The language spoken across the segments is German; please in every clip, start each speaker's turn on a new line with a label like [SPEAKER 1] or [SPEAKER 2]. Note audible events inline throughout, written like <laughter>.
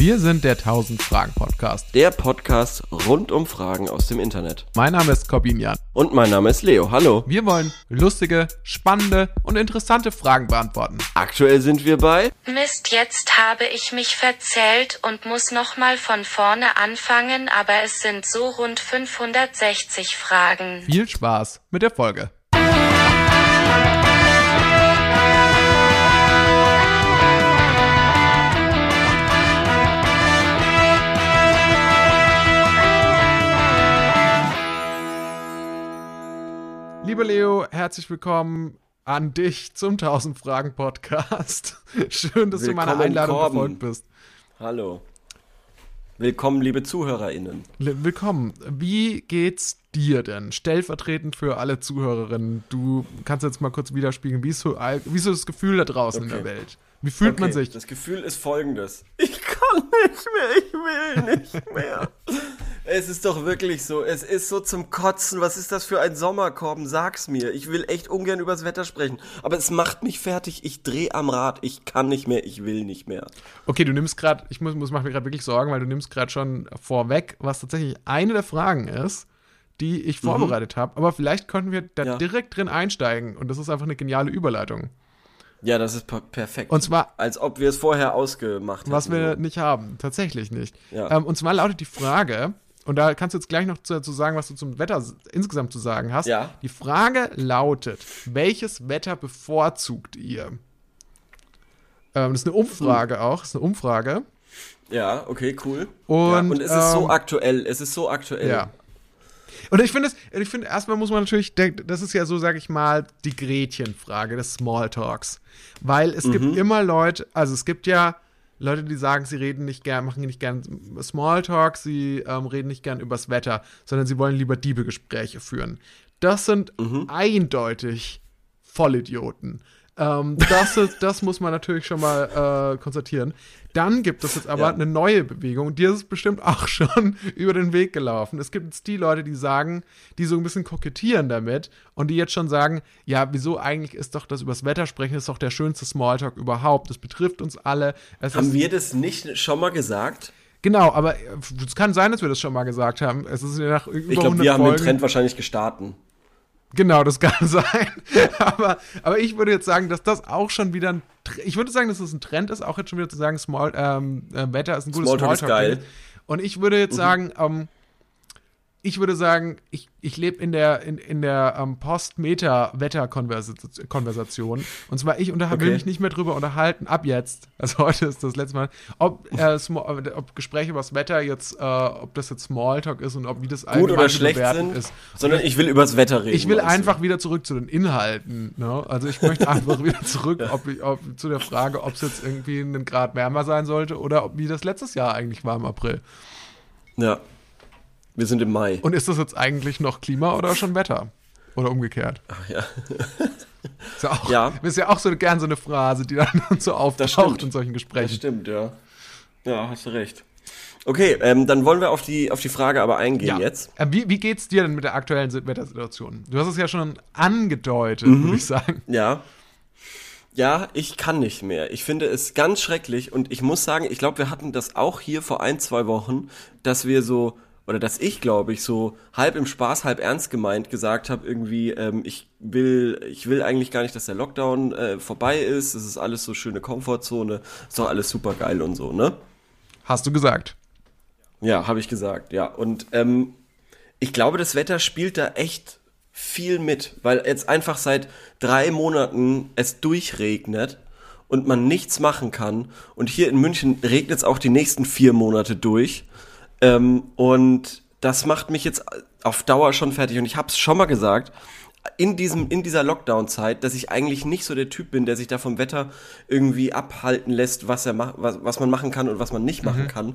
[SPEAKER 1] Wir sind der 1000 Fragen Podcast.
[SPEAKER 2] Der Podcast rund um Fragen aus dem Internet.
[SPEAKER 1] Mein Name ist Corbin Jan.
[SPEAKER 2] Und mein Name ist Leo. Hallo.
[SPEAKER 1] Wir wollen lustige, spannende und interessante Fragen beantworten.
[SPEAKER 2] Aktuell sind wir bei
[SPEAKER 3] Mist, jetzt habe ich mich verzählt und muss nochmal von vorne anfangen, aber es sind so rund 560 Fragen.
[SPEAKER 1] Viel Spaß mit der Folge. Lieber Leo, herzlich willkommen an dich zum 1000 Fragen Podcast. <laughs> Schön, dass du meiner
[SPEAKER 2] Willkommen,
[SPEAKER 1] Einladung
[SPEAKER 2] Corben.
[SPEAKER 1] gefolgt bist.
[SPEAKER 2] Hallo. Willkommen, liebe ZuhörerInnen.
[SPEAKER 1] Willkommen. Wie geht's dir denn? Stellvertretend für alle Zuhörerinnen. Du kannst jetzt mal kurz widerspiegeln, wie ist so, wie ist so das Gefühl da draußen in
[SPEAKER 2] Okay.
[SPEAKER 1] der Welt? Wie fühlt man
[SPEAKER 2] Okay,
[SPEAKER 1] sich?
[SPEAKER 2] Das Gefühl ist folgendes. Ich kann nicht mehr, ich will nicht mehr. <laughs> es ist doch wirklich so, es ist so zum Kotzen. Was ist das für ein Sommerkorben? Sag's mir. Ich will echt ungern übers Wetter sprechen. Aber es macht mich fertig. Ich dreh am Rad. Ich kann nicht mehr, ich will nicht mehr.
[SPEAKER 1] Okay, du nimmst gerade, ich muss, muss mach mir gerade wirklich Sorgen, weil du nimmst gerade schon vorweg, was tatsächlich eine der Fragen ist, die ich vorbereitet habe. Aber vielleicht könnten wir da
[SPEAKER 2] Mhm. Ja.
[SPEAKER 1] direkt drin einsteigen und das ist einfach eine geniale Überleitung.
[SPEAKER 2] Ja, das ist per perfekt.
[SPEAKER 1] Und zwar
[SPEAKER 2] Als ob wir es vorher ausgemacht hätten.
[SPEAKER 1] Was wir nicht haben, tatsächlich nicht.
[SPEAKER 2] Ja.
[SPEAKER 1] Ähm, und zwar lautet die Frage, und da kannst du jetzt gleich noch zu, dazu sagen, was du zum Wetter insgesamt zu sagen hast.
[SPEAKER 2] Ja.
[SPEAKER 1] Die Frage lautet, welches Wetter bevorzugt ihr? Ähm, das ist eine Umfrage auch, das ist eine Umfrage.
[SPEAKER 2] Ja, okay, cool.
[SPEAKER 1] Und,
[SPEAKER 2] ja, und es ist so
[SPEAKER 1] ähm,
[SPEAKER 2] aktuell, es ist so aktuell.
[SPEAKER 1] Ja. Und ich finde es, ich finde, erstmal muss man natürlich, das ist ja so, sag ich mal, die Gretchenfrage des Smalltalks. Weil es
[SPEAKER 2] Mhm.
[SPEAKER 1] gibt immer Leute, also es gibt ja Leute, die sagen, sie reden nicht gern, machen nicht gern Smalltalk, sie ähm, reden nicht gern übers Wetter, sondern sie wollen lieber Diebegespräche führen. Das sind
[SPEAKER 2] Mhm.
[SPEAKER 1] eindeutig Vollidioten. Ähm, das, ist, das muss man natürlich schon mal äh, konstatieren. Dann gibt es jetzt aber
[SPEAKER 2] Ja.
[SPEAKER 1] eine neue Bewegung, die ist bestimmt auch <laughs> schon über den Weg gelaufen. Es gibt jetzt die Leute, die sagen, die so ein bisschen kokettieren damit und die jetzt schon sagen, ja, wieso eigentlich ist doch das übers Wetter sprechen, ist doch der schönste Smalltalk überhaupt. Das betrifft uns alle. Es
[SPEAKER 2] Haben wir das nicht schon mal gesagt?
[SPEAKER 1] genau, aber äh, es kann sein, dass wir das schon mal gesagt haben. Es ist ja nach über
[SPEAKER 2] Ich glaube,
[SPEAKER 1] 100
[SPEAKER 2] wir haben den
[SPEAKER 1] Folgen.
[SPEAKER 2] Trend wahrscheinlich gestartet.
[SPEAKER 1] Genau, das kann <laughs> sein. aber, aber ich würde jetzt sagen, dass das auch schon wieder ein. Ich würde sagen, dass es ein Trend ist, auch jetzt schon wieder zu sagen, Small, ähm, äh, Wetter ist ein gutes
[SPEAKER 2] Smalltalk ist
[SPEAKER 1] Smalltalk.
[SPEAKER 2] geil.
[SPEAKER 1] Und ich würde jetzt sagen, ähm, ich würde sagen, ich, ich lebe in der, in, in der ähm, Post-Meta-Wetter-Konversation. Und zwar, ich unterha- will
[SPEAKER 2] Okay.
[SPEAKER 1] mich nicht mehr drüber unterhalten, ab jetzt, also heute ist das letzte Mal, ob, äh, Small, ob Gespräche über das Wetter jetzt, äh, ob das jetzt Smalltalk ist und ob wie das
[SPEAKER 2] Gut oder schlecht sind,
[SPEAKER 1] ist.
[SPEAKER 2] sondern ich will übers Wetter reden.
[SPEAKER 1] Ich will
[SPEAKER 2] meinst du?
[SPEAKER 1] einfach wieder zurück zu den Inhalten. Ne? Also ich möchte <laughs> einfach wieder zurück ob ich, ob, zu der Frage, ob es jetzt irgendwie einen Grad wärmer sein sollte oder ob, wie das letztes Jahr eigentlich war im April.
[SPEAKER 2] Ja. Wir sind im Mai.
[SPEAKER 1] Und ist das jetzt eigentlich noch Klima oder schon Wetter? Oder umgekehrt?
[SPEAKER 2] Ach ja. <laughs>
[SPEAKER 1] Ist ja auch,
[SPEAKER 2] Ja.
[SPEAKER 1] ist ja auch so gern so eine Phrase, die dann <laughs> so auftaucht in solchen
[SPEAKER 2] Das
[SPEAKER 1] Gesprächen.
[SPEAKER 2] stimmt, ja. Ja, hast du recht. Okay, ähm, dann wollen wir auf die, auf die Frage aber eingehen jetzt.
[SPEAKER 1] Äh, Wie, wie geht's dir denn mit der aktuellen Sit- Wettersituation? Du hast es ja schon angedeutet,
[SPEAKER 2] Mhm.
[SPEAKER 1] würde ich sagen.
[SPEAKER 2] Ja. Ja, ich kann nicht mehr. Ich finde es ganz schrecklich und ich muss sagen, ich glaube, wir hatten das auch hier vor ein, zwei Wochen, dass wir so, oder dass ich, glaube ich, so halb im Spaß, halb ernst gemeint gesagt habe, irgendwie, ähm, ich will, ich will eigentlich gar nicht, dass der Lockdown äh, vorbei ist. Es ist alles so schöne Komfortzone, ist doch alles super geil und so, ne?
[SPEAKER 1] Hast du gesagt.
[SPEAKER 2] Ja, habe ich gesagt, ja. Und ähm, ich glaube, das Wetter spielt da echt viel mit, weil jetzt einfach seit drei Monaten es durchregnet und man nichts machen kann. Und hier in München regnet es auch die nächsten vier Monate durch. Ähm, und das macht mich jetzt auf Dauer schon fertig. Und ich habe es schon mal gesagt, in, diesem, in dieser Lockdown-Zeit, dass ich eigentlich nicht so der Typ bin, der sich da vom Wetter irgendwie abhalten lässt, was, er was, was man machen kann und was man nicht machen kann.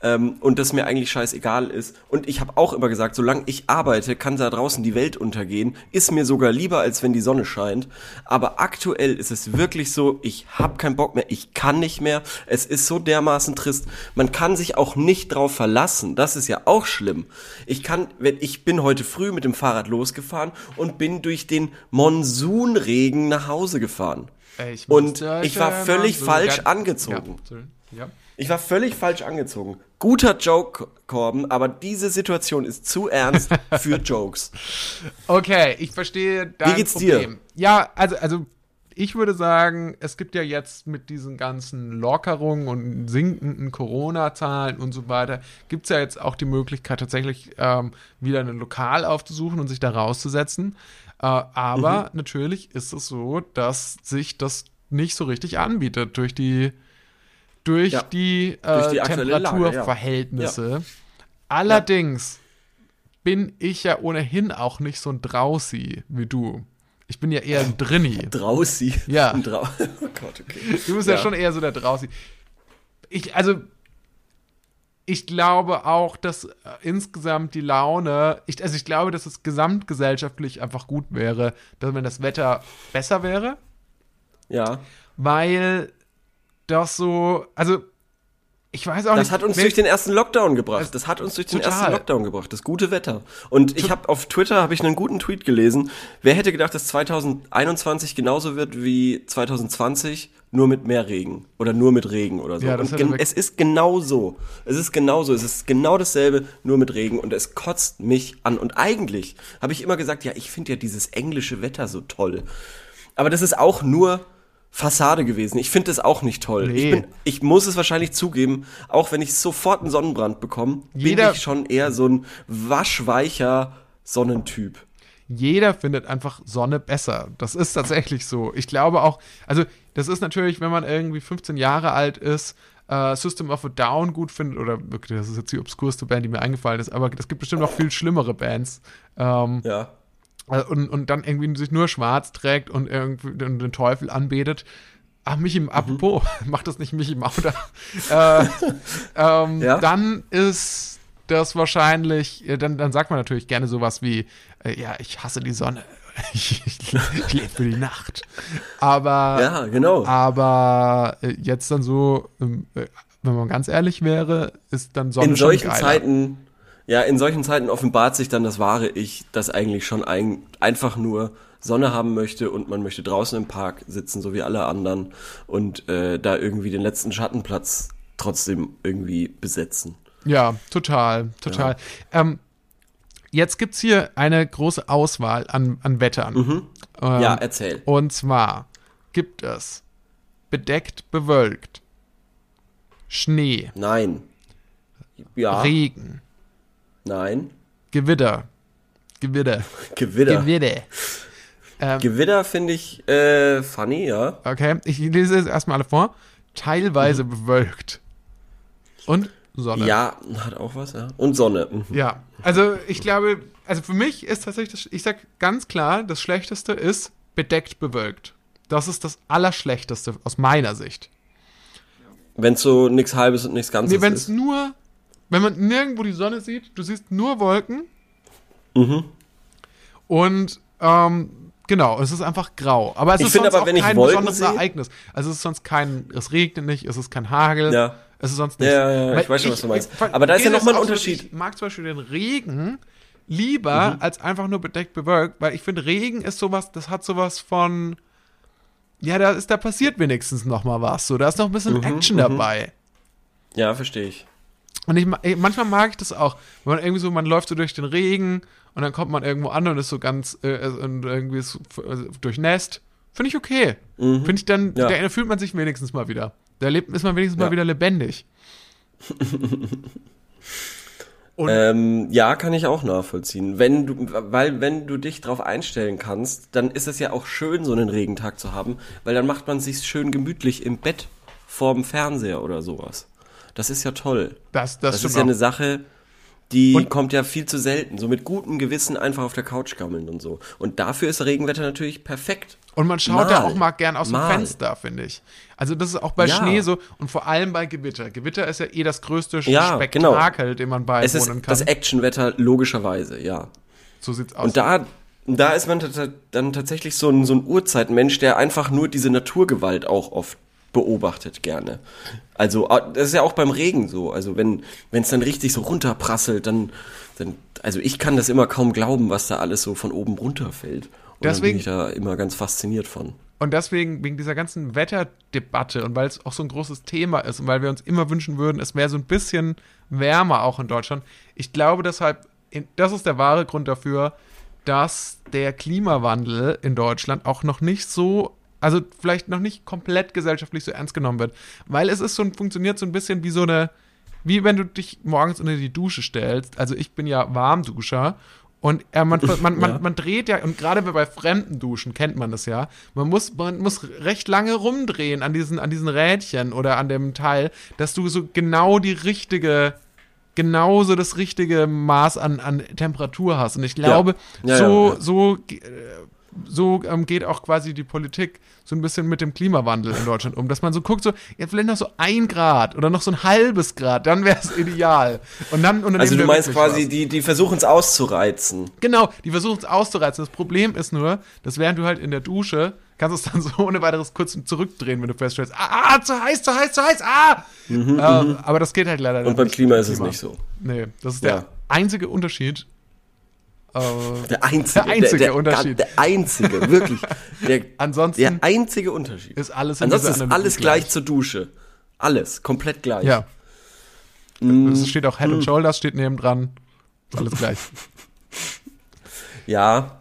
[SPEAKER 2] Ähm, und das mir eigentlich scheißegal ist. Und ich habe auch immer gesagt, solange ich arbeite, kann da draußen die Welt untergehen. Ist mir sogar lieber, als wenn die Sonne scheint. Aber aktuell ist es wirklich so, ich habe keinen Bock mehr, ich kann nicht mehr. Es ist so dermaßen trist. Man kann sich auch nicht drauf verlassen. Das ist ja auch schlimm. Ich kann, wenn ich bin heute früh mit dem Fahrrad losgefahren und bin durch den Monsunregen nach Hause gefahren.
[SPEAKER 1] Ey, ich
[SPEAKER 2] Und ich war völlig falsch angezogen.
[SPEAKER 1] Ja. Ja.
[SPEAKER 2] Ich war völlig falsch angezogen. Guter Joke, Korben, aber diese Situation ist zu ernst für <laughs> Jokes.
[SPEAKER 1] Okay, ich verstehe dein
[SPEAKER 2] Wie geht's dir?
[SPEAKER 1] Problem. Ja, also, also ich würde sagen, es gibt ja jetzt mit diesen ganzen Lockerungen und sinkenden Corona-Zahlen und so weiter, gibt es ja jetzt auch die Möglichkeit, tatsächlich ähm, wieder ein Lokal aufzusuchen und sich da rauszusetzen. Äh, aber
[SPEAKER 2] Mhm.
[SPEAKER 1] natürlich ist es so, dass sich das nicht so richtig anbietet durch die durch
[SPEAKER 2] Ja,
[SPEAKER 1] die, äh,
[SPEAKER 2] durch die Lage, ja.
[SPEAKER 1] Temperaturverhältnisse. Allerdings bin ich ja ohnehin auch nicht so ein Drausi wie du. Ich bin ja eher ein Drinni. <laughs>
[SPEAKER 2] Drausi.
[SPEAKER 1] Ja.
[SPEAKER 2] Ein Drau <laughs> oh Gott, okay.
[SPEAKER 1] Du bist ja,
[SPEAKER 2] Ja.
[SPEAKER 1] schon eher so der Drausi. Ich, also, ich glaube auch, dass äh, insgesamt die Laune, ich, also ich glaube, dass es gesamtgesellschaftlich einfach gut wäre, dass wenn das Wetter besser wäre,
[SPEAKER 2] Ja.
[SPEAKER 1] weil das so, also ich weiß auch
[SPEAKER 2] Das
[SPEAKER 1] nicht.
[SPEAKER 2] hat uns durch den ersten Lockdown gebracht.
[SPEAKER 1] Das-
[SPEAKER 2] Das hat uns durch den
[SPEAKER 1] total.
[SPEAKER 2] ersten Lockdown gebracht. Das gute Wetter. Und ich habe auf Twitter habe ich einen guten Tweet gelesen. Wer hätte gedacht, dass 2021 genauso wird wie 2020, nur mit mehr Regen oder nur mit Regen oder so.
[SPEAKER 1] Ja, das
[SPEAKER 2] und es ist genau so. Es ist genau so. Es ist genau dasselbe, nur mit Regen und es kotzt mich an. Und eigentlich habe ich immer gesagt, ja, ich finde ja dieses englische Wetter so toll. Aber das ist auch nur Fassade gewesen. Ich finde das auch nicht toll. Ich,
[SPEAKER 1] Nee.
[SPEAKER 2] bin, ich muss es wahrscheinlich zugeben, auch wenn ich sofort einen Sonnenbrand bekomme,
[SPEAKER 1] Jeder-
[SPEAKER 2] bin ich schon eher so ein waschweicher Sonnentyp.
[SPEAKER 1] jeder findet einfach Sonne besser. Das ist tatsächlich so. Ich glaube auch, also das ist natürlich, wenn man irgendwie 15 Jahre alt ist, äh, System of a Down gut findet, oder wirklich, das ist jetzt die obskurste Band, die mir eingefallen ist, aber es gibt bestimmt noch viel schlimmere Bands. Ähm,
[SPEAKER 2] Ja.
[SPEAKER 1] Äh, und, und dann irgendwie sich nur schwarz trägt und irgendwie den, Teufel anbetet. Ach, Michi,
[SPEAKER 2] Mhm.
[SPEAKER 1] apropos, <laughs> macht das nicht Michi Mauder. <laughs> äh, <laughs> ähm,
[SPEAKER 2] Ja?
[SPEAKER 1] Dann ist das wahrscheinlich, dann, dann sagt man natürlich gerne sowas wie, äh, ja, ich hasse die Sonne. ich, ich, ich lebe für die Nacht. Aber,
[SPEAKER 2] Ja, genau.
[SPEAKER 1] aber äh, jetzt dann so, ähm, äh, wenn man ganz ehrlich wäre, ist dann Sonne
[SPEAKER 2] in solchen. Zeiten, ja, in solchen Zeiten offenbart sich dann das wahre Ich, das eigentlich schon ein, einfach nur Sonne haben möchte und man möchte draußen im Park sitzen, so wie alle anderen und äh, da irgendwie den letzten Schattenplatz trotzdem irgendwie besetzen.
[SPEAKER 1] Ja, total, total. Ähm, jetzt gibt's hier eine große Auswahl an, an Wettern. Ähm,
[SPEAKER 2] Ja, erzähl.
[SPEAKER 1] Und zwar gibt es bedeckt bewölkt, Schnee,
[SPEAKER 2] Nein. Ja,
[SPEAKER 1] Regen,
[SPEAKER 2] nein.
[SPEAKER 1] Gewitter, Gewitter,
[SPEAKER 2] Gewitter.
[SPEAKER 1] Gewitter. Ähm,
[SPEAKER 2] Gewitter finde ich äh, funny, ja.
[SPEAKER 1] okay, ich lese jetzt erstmal alle vor. Teilweise bewölkt. Und Sonne.
[SPEAKER 2] Mhm. Ja, hat auch was, ja. Und Sonne. Mhm.
[SPEAKER 1] Ja, also ich glaube, also für mich ist tatsächlich, das, ich sag ganz klar, das Schlechteste ist bedeckt bewölkt. Das ist das Allerschlechteste aus meiner Sicht.
[SPEAKER 2] Wenn es so nichts Halbes und nichts Ganzes
[SPEAKER 1] Nee, wenn es
[SPEAKER 2] ist.
[SPEAKER 1] nur, wenn man nirgendwo die Sonne sieht, du siehst nur Wolken.
[SPEAKER 2] Mhm.
[SPEAKER 1] Und ähm, genau, es ist einfach grau. Aber es
[SPEAKER 2] Ich
[SPEAKER 1] ist sonst
[SPEAKER 2] aber,
[SPEAKER 1] auch kein besonderes
[SPEAKER 2] sehe-
[SPEAKER 1] Ereignis. Also es ist sonst kein, es regnet nicht, es ist kein Hagel.
[SPEAKER 2] Ja.
[SPEAKER 1] Es ist sonst
[SPEAKER 2] Ja,
[SPEAKER 1] nichts.
[SPEAKER 2] ja, ja,
[SPEAKER 1] Weil
[SPEAKER 2] ich weiß schon, was du meinst. Aber da ist ja
[SPEAKER 1] mir
[SPEAKER 2] noch mal ein
[SPEAKER 1] auch so,
[SPEAKER 2] Unterschied.
[SPEAKER 1] Ich mag zum Beispiel den Regen lieber
[SPEAKER 2] Mhm.
[SPEAKER 1] als einfach nur bedeckt bewölkt, weil ich finde, Regen ist sowas, das hat sowas von, ja, da ist, da passiert wenigstens noch mal was, so, da ist noch ein bisschen
[SPEAKER 2] Mhm,
[SPEAKER 1] Action dabei.
[SPEAKER 2] Ja, verstehe ich.
[SPEAKER 1] Und ich, manchmal mag ich das auch, wenn man irgendwie so, man läuft so durch den Regen und dann kommt man irgendwo an und ist so ganz, äh, äh, und irgendwie ist äh, durchnässt. Finde ich okay. Finde ich dann,
[SPEAKER 2] Mhm. Ja.
[SPEAKER 1] da fühlt man sich wenigstens mal wieder. Da lebt, ist man wenigstens
[SPEAKER 2] Ja.
[SPEAKER 1] mal wieder lebendig. <laughs> Und
[SPEAKER 2] Ähm, ja, kann ich auch nachvollziehen. Wenn du, weil wenn du dich drauf einstellen kannst, dann ist es ja auch schön, so einen Regentag zu haben, weil dann macht man sich schön gemütlich im Bett vorm Fernseher oder sowas. Das ist ja toll.
[SPEAKER 1] das, das,
[SPEAKER 2] Das ist ja
[SPEAKER 1] auch.
[SPEAKER 2] eine Sache, die
[SPEAKER 1] Und-
[SPEAKER 2] kommt ja viel zu selten. So mit gutem Gewissen einfach auf der Couch gammeln und so. Und dafür ist Regenwetter natürlich perfekt.
[SPEAKER 1] Und man schaut
[SPEAKER 2] Mal.
[SPEAKER 1] auch mal gern aus dem
[SPEAKER 2] Mal.
[SPEAKER 1] Fenster, finde ich. Also das ist auch bei
[SPEAKER 2] Ja.
[SPEAKER 1] Schnee so und vor allem bei Gewitter. Gewitter ist ja eh das größte
[SPEAKER 2] Ja, genau.
[SPEAKER 1] Spektakel, dem man
[SPEAKER 2] Es ist
[SPEAKER 1] beiwohnen
[SPEAKER 2] das
[SPEAKER 1] kann.
[SPEAKER 2] Actionwetter logischerweise, ja.
[SPEAKER 1] So sieht's aus.
[SPEAKER 2] Und da, da ist man dann tatsächlich so ein, so ein Urzeitmensch, der einfach nur diese Naturgewalt auch oft beobachtet gerne. Also ah, das ist ja auch beim Regen so. Also wenn es dann richtig so runterprasselt, dann dann also ich kann das immer kaum glauben, was da alles so von oben runterfällt. Und
[SPEAKER 1] Deswegen-
[SPEAKER 2] bin ich da immer ganz fasziniert von.
[SPEAKER 1] Und deswegen, wegen dieser ganzen Wetterdebatte und weil es auch so ein großes Thema ist und weil wir uns immer wünschen würden, es wäre so ein bisschen wärmer auch in Deutschland. Ich glaube deshalb, das ist der wahre Grund dafür, dass der Klimawandel in Deutschland auch noch nicht so, also vielleicht noch nicht komplett gesellschaftlich so ernst genommen wird. Weil es ist so, funktioniert so ein bisschen wie so eine, wie wenn du dich morgens unter die Dusche stellst. Also ich bin ja Warmduscher und äh, man, <laughs> man, man, ja. man dreht ja, und gerade bei fremden Duschen kennt man das ja, man muss, man muss recht lange rumdrehen an diesen, an diesen Rädchen oder an dem Teil, dass du so genau die richtige, genauso das richtige Maß an, an Temperatur hast. Und ich glaube, ja. Ja, so, so, äh, so ähm, geht auch quasi die Politik so ein bisschen mit dem Klimawandel in Deutschland um, dass man so guckt, so, ja, vielleicht noch so ein Grad oder noch so ein halbes Grad, dann wäre es ideal. Und dann
[SPEAKER 2] Also du meinst quasi, was. die, die versuchen es auszureizen.
[SPEAKER 1] Genau, die versuchen es auszureizen. Das Problem ist nur, dass während du halt in der Dusche kannst du es dann <laughs> so ohne weiteres kurz zurückdrehen, wenn du feststellst, ah, ah zu heiß, zu heiß, zu heiß, ah! Mhm, äh, mhm. aber das geht halt leider
[SPEAKER 2] nicht. Und beim Klima ist es nicht so.
[SPEAKER 1] Nee, das ist ja. der einzige Unterschied
[SPEAKER 2] der einzige, <laughs>
[SPEAKER 1] der einzige
[SPEAKER 2] der, der,
[SPEAKER 1] Unterschied.
[SPEAKER 2] Der einzige, wirklich. Der, <laughs>
[SPEAKER 1] Ansonsten
[SPEAKER 2] der einzige Unterschied.
[SPEAKER 1] Ist alles
[SPEAKER 2] Ansonsten ist alles gleich. gleich zur Dusche. Alles, komplett gleich.
[SPEAKER 1] Ja. Mm. Es steht auch Head and mm. Shoulders, steht neben dran. Alles gleich. <laughs>
[SPEAKER 2] ja.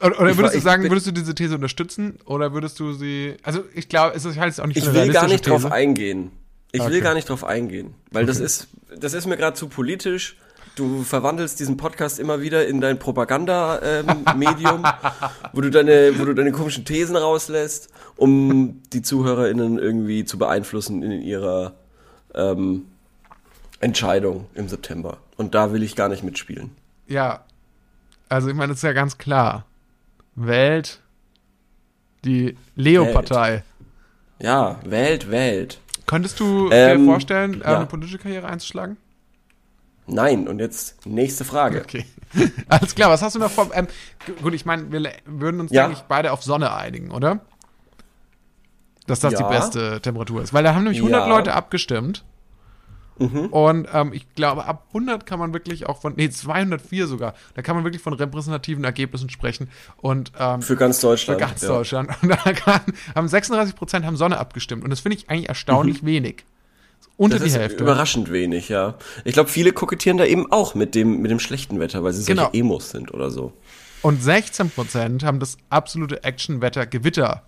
[SPEAKER 1] Oder, würdest du sagen, würdest du diese These unterstützen? Oder würdest du sie. Also, ich glaube, es ist halt auch nicht
[SPEAKER 2] Ich will gar nicht These. drauf eingehen. Ich okay. will gar nicht drauf eingehen. Weil okay. das ist, das ist mir gerade zu politisch du verwandelst diesen Podcast immer wieder in dein Propaganda-Medium, ähm, <laughs> wo du deine, wo du deine komischen Thesen rauslässt, um die ZuhörerInnen irgendwie zu beeinflussen in ihrer ähm, Entscheidung im September. Und da will ich gar nicht mitspielen.
[SPEAKER 1] Ja, also ich meine, das ist ja ganz klar. Wählt die Leo-Partei.
[SPEAKER 2] Ja, wählt, wählt.
[SPEAKER 1] Könntest du ähm, dir vorstellen, ja. eine politische Karriere einzuschlagen?
[SPEAKER 2] Nein, und jetzt nächste Frage.
[SPEAKER 1] Okay. <laughs> Alles klar, was hast du noch vor? Ähm, gut, ich meine, wir würden uns, ja. denke ich, beide auf Sonne einigen, oder? Dass das ja. die beste Temperatur ist. Weil da haben nämlich 100 ja. Leute abgestimmt. Mhm. Und ähm, ich glaube, ab 100 kann man wirklich auch von, nee, 204 sogar, da kann man wirklich von repräsentativen Ergebnissen sprechen. Und, ähm,
[SPEAKER 2] für ganz Deutschland.
[SPEAKER 1] Für ganz Deutschland. <laughs> Und da kann, haben 36 Prozent haben Sonne abgestimmt. Und das finde ich eigentlich erstaunlich mhm. wenig. Unter das die Hälfte.
[SPEAKER 2] Überraschend wenig, ja. Ich glaube, viele kokettieren da eben auch mit dem, mit dem schlechten Wetter, weil sie solche genau. Emos sind oder so.
[SPEAKER 1] Und 16% haben das absolute Actionwetter Gewitter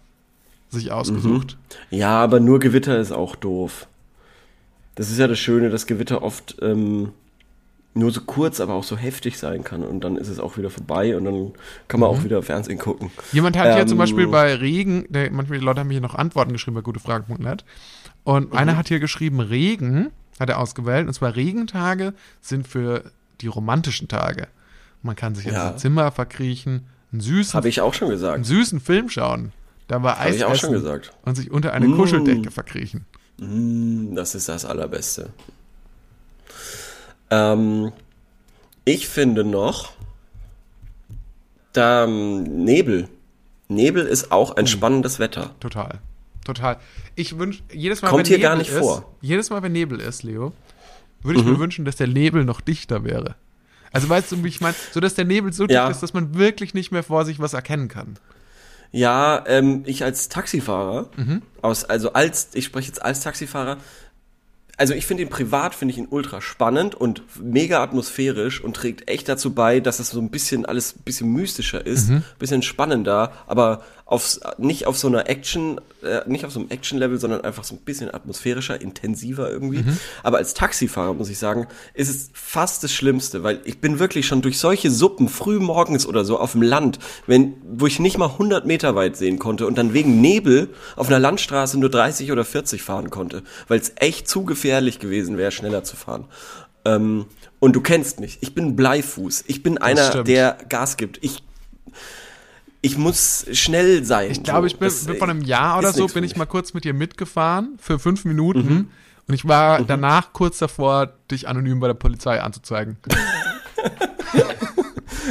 [SPEAKER 1] sich ausgesucht.
[SPEAKER 2] Mhm. Ja, aber nur Gewitter ist auch doof. Das ist ja das Schöne, dass Gewitter oft ähm, nur so kurz, aber auch so heftig sein kann. Und dann ist es auch wieder vorbei und dann kann man mhm. auch wieder Fernsehen gucken.
[SPEAKER 1] Jemand hat ähm, hier zum Beispiel bei Regen, der, manchmal Leute haben hier noch Antworten geschrieben bei gutefragen.net. Und mhm. einer hat hier geschrieben, Regen hat er ausgewählt. Und zwar Regentage sind für die romantischen Tage. Man kann sich ja. in sein Zimmer verkriechen, einen süßen,
[SPEAKER 2] Habe ich auch schon gesagt.
[SPEAKER 1] einen süßen Film schauen, dabei Eis
[SPEAKER 2] ich auch schon gesagt.
[SPEAKER 1] und sich unter eine mm. Kuscheldecke verkriechen.
[SPEAKER 2] Mm, das ist das Allerbeste. Ähm, ich finde noch, da Nebel. Nebel ist auch entspannendes oh. Wetter.
[SPEAKER 1] Total. Total. Ich wünsche, jedes Mal,
[SPEAKER 2] Kommt wenn hier Nebel gar nicht
[SPEAKER 1] ist,
[SPEAKER 2] vor.
[SPEAKER 1] jedes Mal, wenn Nebel ist, Leo, würde ich mhm. mir wünschen, dass der Nebel noch dichter wäre. Also weißt du, wie ich meine? So, dass der Nebel so dick ist, dass man wirklich nicht mehr vor sich was erkennen kann.
[SPEAKER 2] Ja, ähm, ich als Taxifahrer, mhm. aus, also als, ich spreche jetzt als Taxifahrer, also ich finde ihn privat, finde ich ihn ultra spannend und mega atmosphärisch und trägt echt dazu bei, dass es so ein bisschen alles ein bisschen mystischer ist, mhm. bisschen spannender, aber aufs, nicht auf so einer Action, äh, nicht auf so einem Action-Level, sondern einfach so ein bisschen atmosphärischer, intensiver irgendwie. Mhm. Aber als Taxifahrer muss ich sagen, ist es fast das Schlimmste, weil ich bin wirklich schon durch solche Suppen früh morgens oder so auf dem Land, wenn, wo ich nicht mal 100 Meter weit sehen konnte und dann wegen Nebel auf einer Landstraße nur 30 oder 40 fahren konnte, weil es echt zu gefährlich gewesen wäre, schneller zu fahren. Ähm, und du kennst mich. Ich bin Bleifuß. Ich bin einer, der Gas gibt. Ich ich muss schnell sein.
[SPEAKER 1] Ich glaube, ich bin, bin vor einem Jahr oder so, bin ich mal kurz mit dir mitgefahren für fünf Minuten. Mhm. Und ich war mhm. danach kurz davor, dich anonym bei der Polizei anzuzeigen. <laughs>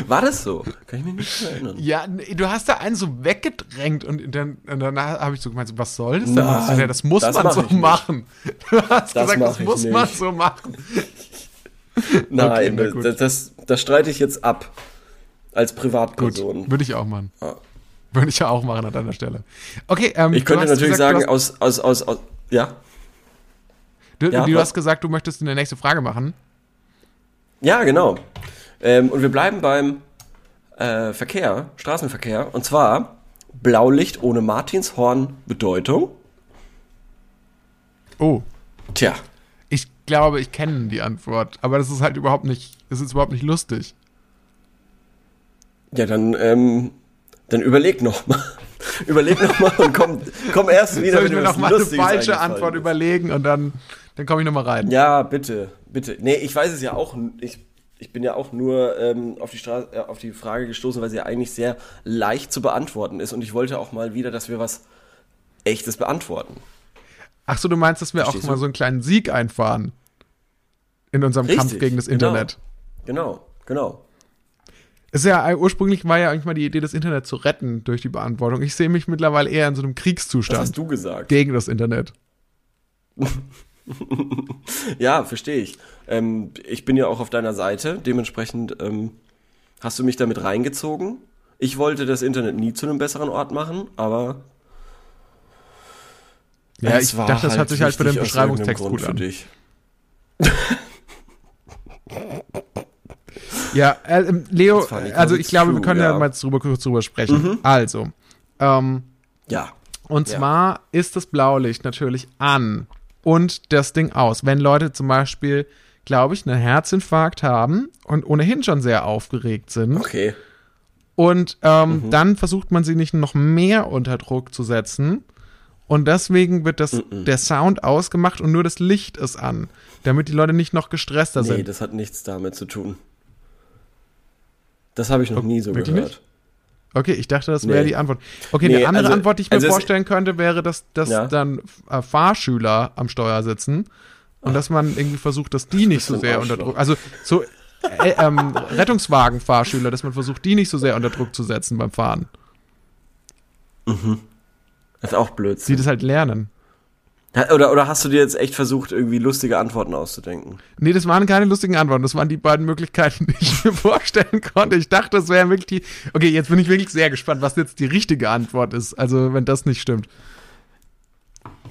[SPEAKER 2] War das so? Kann ich mich nicht erinnern.
[SPEAKER 1] Ja, du hast da einen so weggedrängt und dann und danach habe ich so gemeint, was soll das denn? Nein, ja, das muss das man so machen. <laughs> Du hast das gesagt, das muss nicht. man so machen. <laughs>
[SPEAKER 2] Nein, okay, das, das, das streite ich jetzt ab. Als Privatperson.
[SPEAKER 1] Gut, würde ich auch machen. Ja. Würde ich ja auch machen an deiner Stelle. Okay, ähm,
[SPEAKER 2] Ich könnte natürlich
[SPEAKER 1] gesagt,
[SPEAKER 2] sagen, aus, aus, aus, aus, ja.
[SPEAKER 1] du,
[SPEAKER 2] ja,
[SPEAKER 1] du hast gesagt, du möchtest eine nächste Frage machen.
[SPEAKER 2] Ja, genau. Ähm, und wir bleiben beim äh, Verkehr, Straßenverkehr. Und zwar Blaulicht ohne Martinshorn Bedeutung.
[SPEAKER 1] Oh,
[SPEAKER 2] Tja,
[SPEAKER 1] ich glaube, ich kenne die Antwort, aber das ist halt überhaupt nicht, das ist überhaupt nicht lustig.
[SPEAKER 2] Ja, dann, ähm, dann überleg noch mal. <laughs> überleg noch mal und komm, komm erst wieder,
[SPEAKER 1] Soll ich
[SPEAKER 2] wenn
[SPEAKER 1] mir noch mal eine falsche Antwort
[SPEAKER 2] ist.
[SPEAKER 1] überlegen und dann, dann komme ich noch mal rein.
[SPEAKER 2] Ja, bitte, bitte. Nee, ich weiß es ja auch. Ich, ich bin ja auch nur ähm, auf, die Stra äh, auf die Frage gestoßen, weil sie ja eigentlich sehr leicht zu beantworten ist. Und ich wollte auch mal wieder, dass wir was Echtes beantworten.
[SPEAKER 1] Ach so, du meinst, dass wir auch
[SPEAKER 2] Verstehst
[SPEAKER 1] mal
[SPEAKER 2] du?
[SPEAKER 1] so einen kleinen Sieg einfahren in unserem
[SPEAKER 2] Richtig,
[SPEAKER 1] Kampf gegen das
[SPEAKER 2] genau.
[SPEAKER 1] Internet.
[SPEAKER 2] Genau, genau.
[SPEAKER 1] Ist ja äh, ursprünglich war ja eigentlich mal die Idee, das Internet zu retten durch die Beantwortung. Ich sehe mich mittlerweile eher in so einem
[SPEAKER 2] Das
[SPEAKER 1] Kriegszustand
[SPEAKER 2] hast du gesagt.
[SPEAKER 1] gegen das Internet. <laughs>
[SPEAKER 2] Ja, verstehe ich. Ähm, ich bin ja auch auf deiner Seite. Dementsprechend ähm, hast du mich damit reingezogen. Ich wollte das Internet nie zu einem besseren Ort machen, aber
[SPEAKER 1] Ja, ich
[SPEAKER 2] war
[SPEAKER 1] dachte, das hört sich halt für den Beschreibungstext gut
[SPEAKER 2] für
[SPEAKER 1] an.
[SPEAKER 2] dich. <laughs>
[SPEAKER 1] Ja, äh, ähm, Leo, also ich glaube, wir
[SPEAKER 2] true,
[SPEAKER 1] können ja,
[SPEAKER 2] ja.
[SPEAKER 1] mal drüber, kurz drüber sprechen. Also, ähm,
[SPEAKER 2] Ja.
[SPEAKER 1] Und
[SPEAKER 2] Ja.
[SPEAKER 1] zwar ist das Blaulicht natürlich an und das Ding aus. Wenn Leute zum Beispiel, glaube ich, einen Herzinfarkt haben und ohnehin schon sehr aufgeregt sind
[SPEAKER 2] Okay.
[SPEAKER 1] und ähm,
[SPEAKER 2] Mhm.
[SPEAKER 1] dann versucht man sie nicht noch mehr unter Druck zu setzen und deswegen wird das,
[SPEAKER 2] Mhm.
[SPEAKER 1] der Sound ausgemacht und nur das Licht ist an, damit die Leute nicht noch gestresster
[SPEAKER 2] Nee,
[SPEAKER 1] sind.
[SPEAKER 2] das hat nichts damit zu tun. Das habe ich noch nie so
[SPEAKER 1] wirklich
[SPEAKER 2] gehört.
[SPEAKER 1] nicht? Okay, ich dachte, das wäre
[SPEAKER 2] Nee.
[SPEAKER 1] die Antwort. Okay,
[SPEAKER 2] Nee,
[SPEAKER 1] eine andere
[SPEAKER 2] also-
[SPEAKER 1] Antwort, die ich mir
[SPEAKER 2] also
[SPEAKER 1] vorstellen könnte, wäre, dass, dass
[SPEAKER 2] Ja.
[SPEAKER 1] dann äh, Fahrschüler am Steuer sitzen und dass man irgendwie versucht, dass die nicht so sehr unter. Druck, also so äh, ähm, Rettungswagenfahrschüler, dass man versucht, die nicht so sehr unter Druck zu setzen beim Fahren.
[SPEAKER 2] Das ist auch
[SPEAKER 1] Die
[SPEAKER 2] Blödsinn.
[SPEAKER 1] das halt lernen.
[SPEAKER 2] Oder, oder hast du dir jetzt echt versucht, irgendwie lustige Antworten auszudenken?
[SPEAKER 1] Nee, das waren keine lustigen Antworten. Das waren die beiden Möglichkeiten, <laughs> die ich mir vorstellen konnte. Ich dachte, das wäre wirklich die. Okay, jetzt bin ich wirklich sehr gespannt, was jetzt die richtige Antwort ist. Also, wenn das nicht stimmt.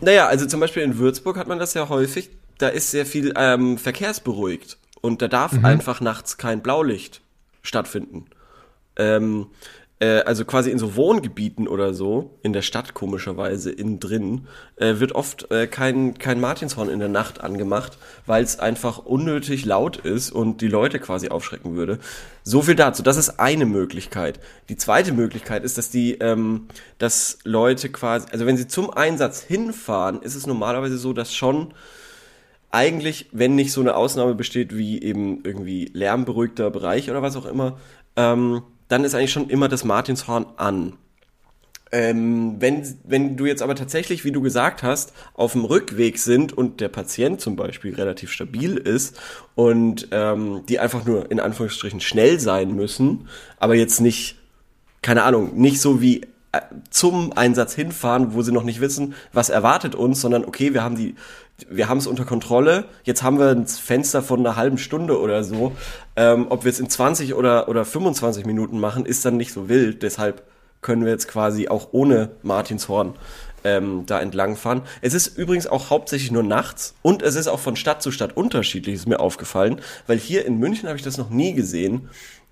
[SPEAKER 2] Naja, also zum Beispiel in Würzburg hat man das ja häufig. Da ist sehr viel ähm, verkehrsberuhigt. Und da darf
[SPEAKER 1] Mhm.
[SPEAKER 2] einfach nachts kein Blaulicht stattfinden. Ähm, äh, also quasi in so Wohngebieten oder so, in der Stadt komischerweise, innen drin, äh, wird oft äh, kein, kein Martinshorn in der Nacht angemacht, weil es einfach unnötig laut ist und die Leute quasi aufschrecken würde. So viel dazu. Das ist eine Möglichkeit. Die zweite Möglichkeit ist, dass die, ähm, dass Leute quasi, also wenn sie zum Einsatz hinfahren, ist es normalerweise so, dass schon eigentlich, wenn nicht so eine Ausnahme besteht wie eben irgendwie lärmberuhigter Bereich oder was auch immer, ähm, dann ist eigentlich schon immer das Martinshorn an. Ähm, wenn, wenn du jetzt aber tatsächlich, wie du gesagt hast, auf dem Rückweg sind und der Patient zum Beispiel relativ stabil ist und ähm, die einfach nur in Anführungsstrichen schnell sein müssen, aber jetzt nicht, keine Ahnung, nicht so wie äh, zum Einsatz hinfahren, wo sie noch nicht wissen, was erwartet uns, sondern okay, wir haben die, wir haben es unter Kontrolle, jetzt haben wir ein Fenster von einer halben Stunde oder so. Ähm, ob wir es in 20 oder, oder 25 Minuten machen, ist dann nicht so wild, deshalb können wir jetzt quasi auch ohne Martinshorn ähm, da entlang fahren. Es ist übrigens auch hauptsächlich nur nachts und es ist auch von Stadt zu Stadt unterschiedlich, ist mir aufgefallen, weil hier in München habe ich das noch nie gesehen,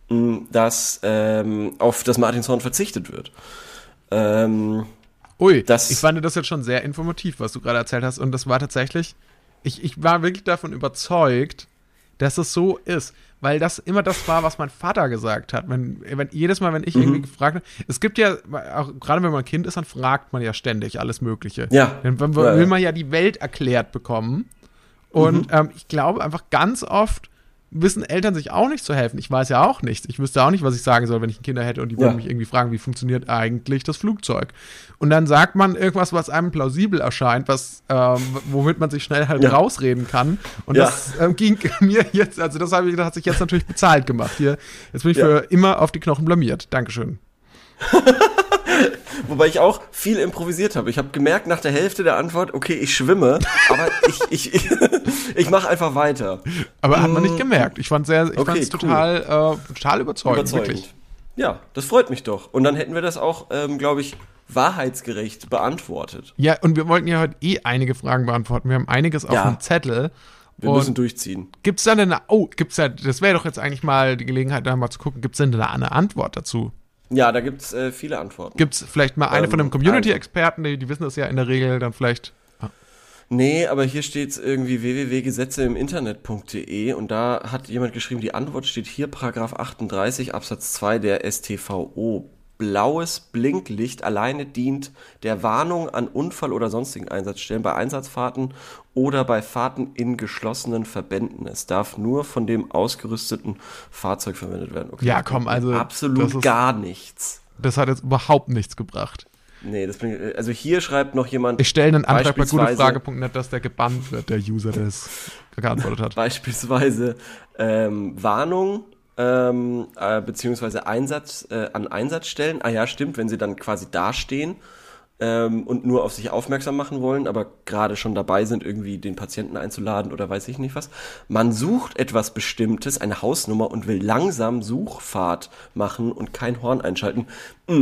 [SPEAKER 2] mh, dass ähm, auf das Martinshorn verzichtet wird. Ähm,
[SPEAKER 1] Ui,
[SPEAKER 2] Das-
[SPEAKER 1] ich fand das jetzt schon sehr informativ, was du gerade erzählt hast. Und das war tatsächlich, ich, ich war wirklich davon überzeugt, dass es so ist. Weil das immer das war, was mein Vater gesagt hat. Wenn, wenn, jedes Mal, wenn ich
[SPEAKER 2] Mhm.
[SPEAKER 1] irgendwie gefragt habe, es gibt ja, auch gerade wenn man Kind ist, dann fragt man ja ständig alles Mögliche.
[SPEAKER 2] Ja.
[SPEAKER 1] Dann will, man ja die Welt erklärt bekommen. Und ähm, ich glaube einfach ganz oft wissen Eltern sich auch nicht zu helfen. Ich weiß ja auch nichts. Ich wüsste auch nicht, was ich sagen soll, wenn ich Kinder hätte und die
[SPEAKER 2] Ja.
[SPEAKER 1] würden mich irgendwie fragen, wie funktioniert eigentlich das Flugzeug? Und dann sagt man irgendwas, was einem plausibel erscheint, was ähm, womit man sich schnell halt
[SPEAKER 2] Ja.
[SPEAKER 1] rausreden kann. Und
[SPEAKER 2] Ja.
[SPEAKER 1] das ähm, ging <laughs> mir jetzt, also das, ich, das hat sich jetzt natürlich bezahlt gemacht. Hier, jetzt bin ich für immer auf die Knochen blamiert. Dankeschön. <laughs> <laughs>
[SPEAKER 2] Wobei ich auch viel improvisiert habe. Ich habe gemerkt nach der Hälfte der Antwort, okay, ich schwimme, aber ich, ich, <laughs> ich, mache einfach weiter.
[SPEAKER 1] Aber hat man nicht gemerkt. Ich fand sehr, ich
[SPEAKER 2] Okay, cool.
[SPEAKER 1] total, äh, total überzeugend,
[SPEAKER 2] Überzeugend.
[SPEAKER 1] wirklich.
[SPEAKER 2] Ja, das freut mich doch. Und dann hätten wir das auch, ähm, glaube ich, wahrheitsgerecht beantwortet.
[SPEAKER 1] Ja, und wir wollten ja heute eh einige Fragen beantworten. Wir haben einiges auf
[SPEAKER 2] Ja.
[SPEAKER 1] dem Zettel.
[SPEAKER 2] Wir müssen durchziehen.
[SPEAKER 1] Gibt's da denn eine, oh, gibt's da, das wäre doch jetzt eigentlich mal die Gelegenheit, da mal zu gucken, gibt's denn da eine Antwort dazu?
[SPEAKER 2] Ja, da gibt's äh, viele Antworten.
[SPEAKER 1] Gibt's vielleicht mal eine
[SPEAKER 2] Ähm,
[SPEAKER 1] von einem Community-Experten, die, die wissen das ja in der Regel dann vielleicht.
[SPEAKER 2] Nee, aber hier steht's irgendwie www.gesetzeimiinternet.de und da hat jemand geschrieben, die Antwort steht hier, Paragraph 38 Absatz 2 der StVO. Blaues Blinklicht alleine dient der Warnung an Unfall- oder sonstigen Einsatzstellen bei Einsatzfahrten oder bei Fahrten in geschlossenen Verbänden. Es darf nur von dem ausgerüsteten Fahrzeug verwendet werden. Okay,
[SPEAKER 1] Ja, komm, also,
[SPEAKER 2] Absolut
[SPEAKER 1] ist-
[SPEAKER 2] gar nichts.
[SPEAKER 1] Das hat jetzt überhaupt nichts gebracht.
[SPEAKER 2] Nee, das bringt, also hier schreibt noch jemand.
[SPEAKER 1] Ich stelle einen Antrag bei gutefrage.net, dass der gebannt wird, der User, der es geantwortet hat. <laughs>
[SPEAKER 2] beispielsweise ähm, Warnung ähm, äh, beziehungsweise Einsatz äh, an Einsatzstellen. Ah ja, stimmt, wenn sie dann quasi dastehen ähm, und nur auf sich aufmerksam machen wollen, aber gerade schon dabei sind, irgendwie den Patienten einzuladen oder weiß ich nicht was. Man sucht etwas Bestimmtes, eine Hausnummer und will langsam Suchfahrt machen und kein Horn einschalten.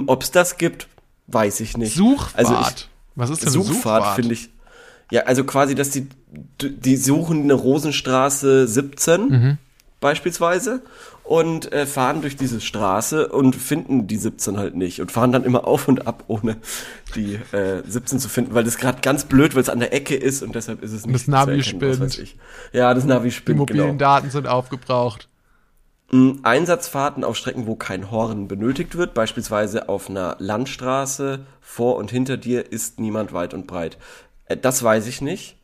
[SPEAKER 2] Ob es das gibt, weiß ich nicht.
[SPEAKER 1] Suchfahrt.
[SPEAKER 2] Also ich,
[SPEAKER 1] Was ist denn
[SPEAKER 2] Suchfahrt,
[SPEAKER 1] Suchfahrt?
[SPEAKER 2] finde ich. Ja, also quasi, dass die, die suchen eine Rosenstraße 17
[SPEAKER 1] Mhm.
[SPEAKER 2] Beispielsweise und äh, fahren durch diese Straße und finden die 17 halt nicht und fahren dann immer auf und ab, ohne die äh, 17 zu finden, weil das gerade ganz blöd, weil es an der Ecke ist und deshalb ist es nicht
[SPEAKER 1] Das Navi
[SPEAKER 2] erkennen,
[SPEAKER 1] spinnt.
[SPEAKER 2] Ja, das Navi
[SPEAKER 1] Die
[SPEAKER 2] spinnt,
[SPEAKER 1] mobilen
[SPEAKER 2] genau.
[SPEAKER 1] Daten sind aufgebraucht.
[SPEAKER 2] Mm, Einsatzfahrten auf Strecken, wo kein Horn benötigt wird, beispielsweise auf einer Landstraße, vor und hinter dir ist niemand weit und breit. Äh, Das weiß ich nicht.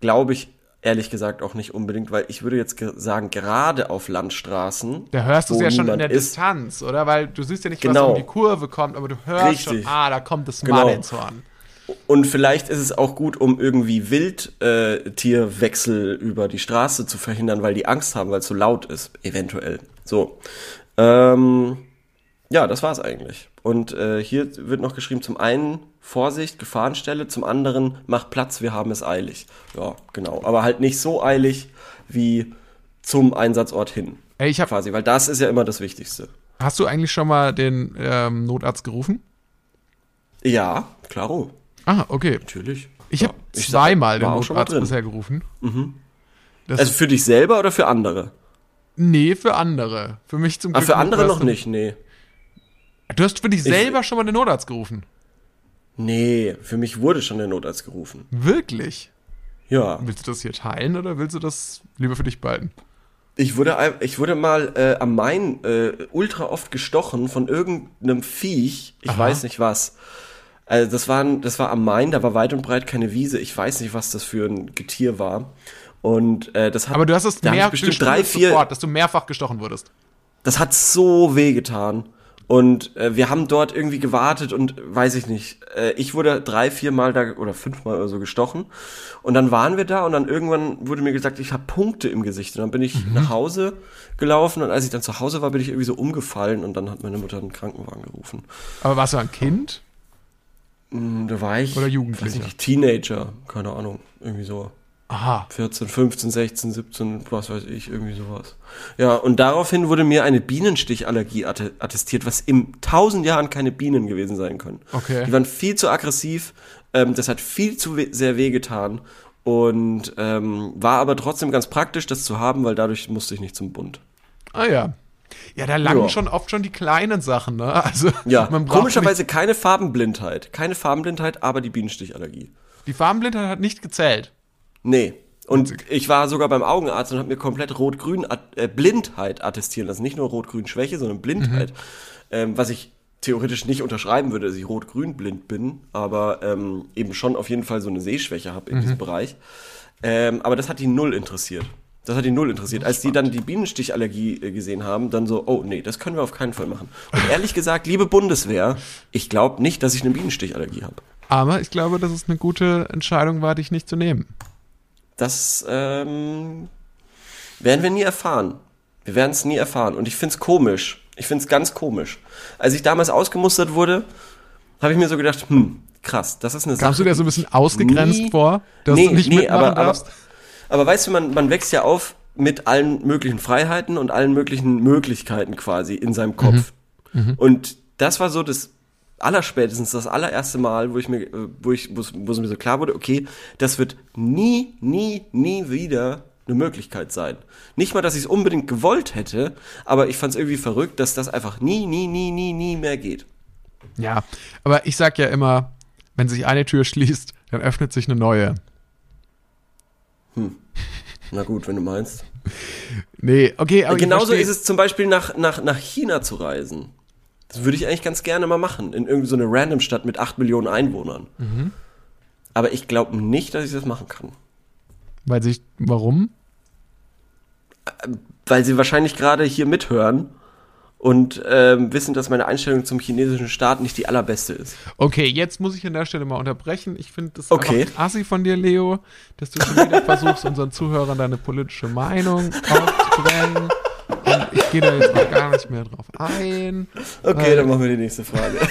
[SPEAKER 2] Glaube ich ehrlich gesagt auch nicht unbedingt, weil ich würde jetzt ge- sagen, gerade auf Landstraßen.
[SPEAKER 1] Da hörst du es ja schon in der
[SPEAKER 2] ist,
[SPEAKER 1] Distanz, oder? Weil du siehst ja nicht, was
[SPEAKER 2] Genau.
[SPEAKER 1] um die Kurve kommt, aber du hörst
[SPEAKER 2] Richtig.
[SPEAKER 1] schon, ah, da kommt das
[SPEAKER 2] Genau.
[SPEAKER 1] Marlinshorn.
[SPEAKER 2] Und vielleicht ist es auch gut, um irgendwie Wildtierwechsel äh, über die Straße zu verhindern, weil die Angst haben, weil es so laut ist, eventuell. So. Ähm, ja, das war's eigentlich. Und äh, hier wird noch geschrieben, zum einen Vorsicht, Gefahrenstelle, zum anderen mach Platz, wir haben es eilig. Ja, genau. Aber halt nicht so eilig wie zum Einsatzort hin.
[SPEAKER 1] Ey, ich hab,
[SPEAKER 2] Quasi, weil das ist ja immer das Wichtigste.
[SPEAKER 1] hast du eigentlich schon mal den ähm, Notarzt gerufen?
[SPEAKER 2] Ja, klaro.
[SPEAKER 1] Ah, okay.
[SPEAKER 2] Natürlich.
[SPEAKER 1] Ich
[SPEAKER 2] ja,
[SPEAKER 1] habe
[SPEAKER 2] ich
[SPEAKER 1] zweimal den Notarzt bisher gerufen. Das
[SPEAKER 2] Also für dich selber oder für andere?
[SPEAKER 1] nee, für andere. Für mich zum
[SPEAKER 2] Ah,
[SPEAKER 1] Glück
[SPEAKER 2] für andere noch nicht, nee.
[SPEAKER 1] Du hast für dich selber schon mal den Notarzt gerufen.
[SPEAKER 2] Nee, für mich wurde schon der Notarzt gerufen.
[SPEAKER 1] Wirklich?
[SPEAKER 2] Ja.
[SPEAKER 1] Willst du das hier teilen oder willst du das lieber für dich behalten?
[SPEAKER 2] Ich wurde, ich wurde mal äh, am Main äh, ultra oft gestochen von irgendeinem Viech. Ich
[SPEAKER 1] Aha.
[SPEAKER 2] weiß nicht was. Also das war, ein- das war am Main, da war weit und breit keine Wiese. Ich weiß nicht, was das für ein Getier war. Und äh, das hat,
[SPEAKER 1] Aber du hast es
[SPEAKER 2] da
[SPEAKER 1] mehr
[SPEAKER 2] ich bestimmt drei, vier.
[SPEAKER 1] sofort, dass du mehrfach gestochen wurdest.
[SPEAKER 2] Das hat so weh getan. Und äh, wir haben dort irgendwie gewartet und weiß ich nicht. Äh, ich wurde drei, vier Mal da oder fünfmal oder so gestochen. Und dann waren wir da und dann irgendwann wurde mir gesagt, ich habe Punkte im Gesicht. Und dann bin ich nach Hause gelaufen und als ich dann zu Hause war, bin ich irgendwie so umgefallen und dann hat meine Mutter einen Krankenwagen gerufen.
[SPEAKER 1] Aber warst du ein Kind?
[SPEAKER 2] Hm, Da war ich
[SPEAKER 1] Oder
[SPEAKER 2] weiß
[SPEAKER 1] Jugendlicher?
[SPEAKER 2] nicht, Teenager, keine Ahnung, irgendwie so.
[SPEAKER 1] Aha.
[SPEAKER 2] 14, 15, 16, 17, was weiß ich, irgendwie sowas. Ja, und daraufhin wurde mir eine Bienenstichallergie atte- attestiert, was in tausend Jahren keine Bienen gewesen sein können.
[SPEAKER 1] Okay.
[SPEAKER 2] Die waren viel zu aggressiv, ähm, das hat viel zu we sehr wehgetan und ähm, war aber trotzdem ganz praktisch, das zu haben, weil dadurch musste ich nicht zum Bund.
[SPEAKER 1] Ah ja. Ja, da langen
[SPEAKER 2] Ja.
[SPEAKER 1] schon oft schon die kleinen Sachen, ne? Also
[SPEAKER 2] Ja, <laughs> komischerweise keine Farbenblindheit. Keine Farbenblindheit, aber die Bienenstichallergie.
[SPEAKER 1] Die Farbenblindheit hat nicht gezählt.
[SPEAKER 2] Nee. Und ich war sogar beim Augenarzt und habe mir komplett Rot-Grün äh, Blindheit attestieren lassen. Nicht nur Rot-Grün-Schwäche, sondern Blindheit. Ähm, was ich theoretisch nicht unterschreiben würde, dass ich rot-grün blind bin, aber ähm, eben schon auf jeden Fall so eine Sehschwäche habe in diesem Bereich. Ähm, aber das hat die null interessiert. Das hat die null interessiert. Als die dann die Bienenstichallergie äh, gesehen haben, dann so, oh nee, das können wir auf keinen Fall machen. Und ehrlich gesagt, liebe Bundeswehr, ich glaube nicht, dass ich eine Bienenstichallergie habe.
[SPEAKER 1] Aber ich glaube, dass es eine gute Entscheidung war, dich nicht zu nehmen.
[SPEAKER 2] Das ähm, werden wir nie erfahren. Wir werden es nie erfahren. Und ich find's komisch. Ich find's ganz komisch. Als ich damals ausgemustert wurde, habe ich mir so gedacht, hm, krass, das ist eine
[SPEAKER 1] Kamst du
[SPEAKER 2] Sache.
[SPEAKER 1] dir so ein bisschen ausgegrenzt
[SPEAKER 2] nie-
[SPEAKER 1] vor, dass
[SPEAKER 2] nee,
[SPEAKER 1] du nicht
[SPEAKER 2] nee,
[SPEAKER 1] mitmachen
[SPEAKER 2] aber, aber,
[SPEAKER 1] darfst?
[SPEAKER 2] aber weißt du, man, man wächst ja auf mit allen möglichen Freiheiten und allen möglichen Möglichkeiten quasi in seinem Kopf. Und das war so das allerspätestens das allererste Mal, wo ich mir, wo ich, wo es mir so klar wurde, okay, das wird nie, nie, nie wieder eine Möglichkeit sein. Nicht mal, dass ich es unbedingt gewollt hätte, aber ich fand es irgendwie verrückt, dass das einfach nie, nie, nie, nie, nie mehr geht.
[SPEAKER 1] Ja, aber ich sag ja immer, wenn sich eine Tür schließt, dann öffnet sich eine neue.
[SPEAKER 2] Na gut, wenn du meinst.
[SPEAKER 1] Nee, okay, aber
[SPEAKER 2] Genauso ist es zum Beispiel nach, nach, nach China zu reisen. Das würde ich eigentlich ganz gerne mal machen, in irgendeine so eine random Stadt mit 8 Millionen Einwohnern. Aber ich glaube nicht, dass ich das machen kann.
[SPEAKER 1] Weil sich, warum?
[SPEAKER 2] Weil sie wahrscheinlich gerade hier mithören und ähm, wissen, dass meine Einstellung zum chinesischen Staat nicht die allerbeste ist.
[SPEAKER 1] Okay, jetzt muss ich an der Stelle mal unterbrechen. Ich finde das
[SPEAKER 2] Okay.
[SPEAKER 1] assi von dir, Leo, dass du schon wieder <laughs> versuchst, unseren Zuhörern deine politische Meinung aufzudrängen. Ich gehe da jetzt auch gar nicht mehr drauf ein.
[SPEAKER 2] Okay, dann machen wir die nächste Frage. <laughs>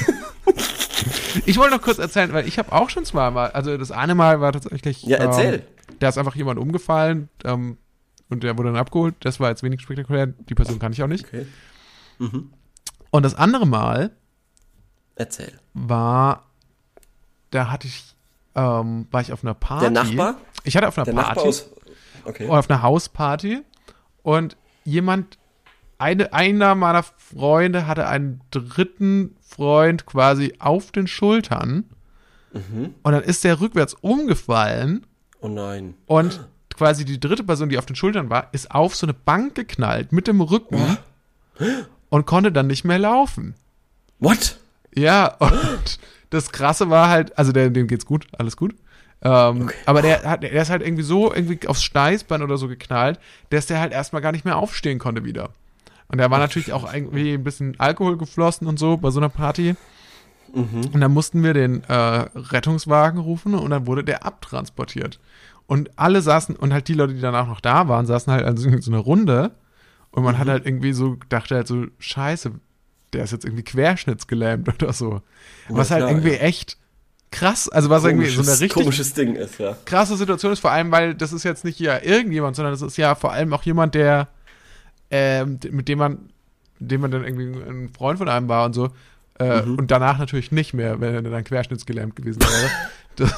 [SPEAKER 1] Ich wollte noch kurz erzählen, weil ich habe auch schon zweimal, also das eine Mal war tatsächlich.
[SPEAKER 2] Ja, erzähl.
[SPEAKER 1] Ähm, da ist einfach jemand umgefallen ähm, und der wurde dann abgeholt. Das war jetzt wenig spektakulär. Die Person kann ich auch nicht.
[SPEAKER 2] Okay.
[SPEAKER 1] Und das andere Mal
[SPEAKER 2] Erzähl.
[SPEAKER 1] war, da hatte ich, ähm, war ich auf einer Party.
[SPEAKER 2] Der Nachbar?
[SPEAKER 1] Ich hatte auf einer
[SPEAKER 2] Der
[SPEAKER 1] Party.
[SPEAKER 2] Nachbar aus. Okay.
[SPEAKER 1] auf einer Hausparty und jemand, eine, einer meiner Freunde hatte einen dritten Freund quasi auf den Schultern
[SPEAKER 2] Mhm.
[SPEAKER 1] und dann ist der rückwärts umgefallen
[SPEAKER 2] Oh nein.
[SPEAKER 1] und quasi die dritte Person, die auf den Schultern war, ist auf so eine Bank geknallt mit dem Rücken und konnte dann nicht mehr laufen.
[SPEAKER 2] What?
[SPEAKER 1] Ja, und das Krasse war halt, also der, dem geht's gut, alles gut. Ähm, Aber der, hat, der ist halt irgendwie so irgendwie aufs Steißbein oder so geknallt, dass der halt erstmal gar nicht mehr aufstehen konnte wieder. Und da war natürlich auch irgendwie ein bisschen Alkohol geflossen und so bei so einer Party. Und dann mussten wir den äh, Rettungswagen rufen und dann wurde der abtransportiert. Und alle saßen, und halt die Leute, die danach noch da waren, saßen halt also in so einer Runde. Und man hat halt irgendwie so, dachte halt so, scheiße, der ist jetzt irgendwie querschnittsgelähmt oder so. Was
[SPEAKER 2] Ja,
[SPEAKER 1] halt
[SPEAKER 2] klar,
[SPEAKER 1] irgendwie
[SPEAKER 2] ja.
[SPEAKER 1] echt krass, also was irgendwie so eine
[SPEAKER 2] Komisches-
[SPEAKER 1] richtig
[SPEAKER 2] komisches Ding ist, ja.
[SPEAKER 1] krasse Situation ist, vor allem, weil das ist jetzt nicht ja irgendjemand, sondern das ist ja vor allem auch jemand, der, ähm, mit dem man, mit dem man dann irgendwie ein Freund von einem war und so. Äh,
[SPEAKER 2] Mhm.
[SPEAKER 1] Und danach natürlich nicht mehr, wenn er dann querschnittsgelähmt gewesen wäre. <laughs> das,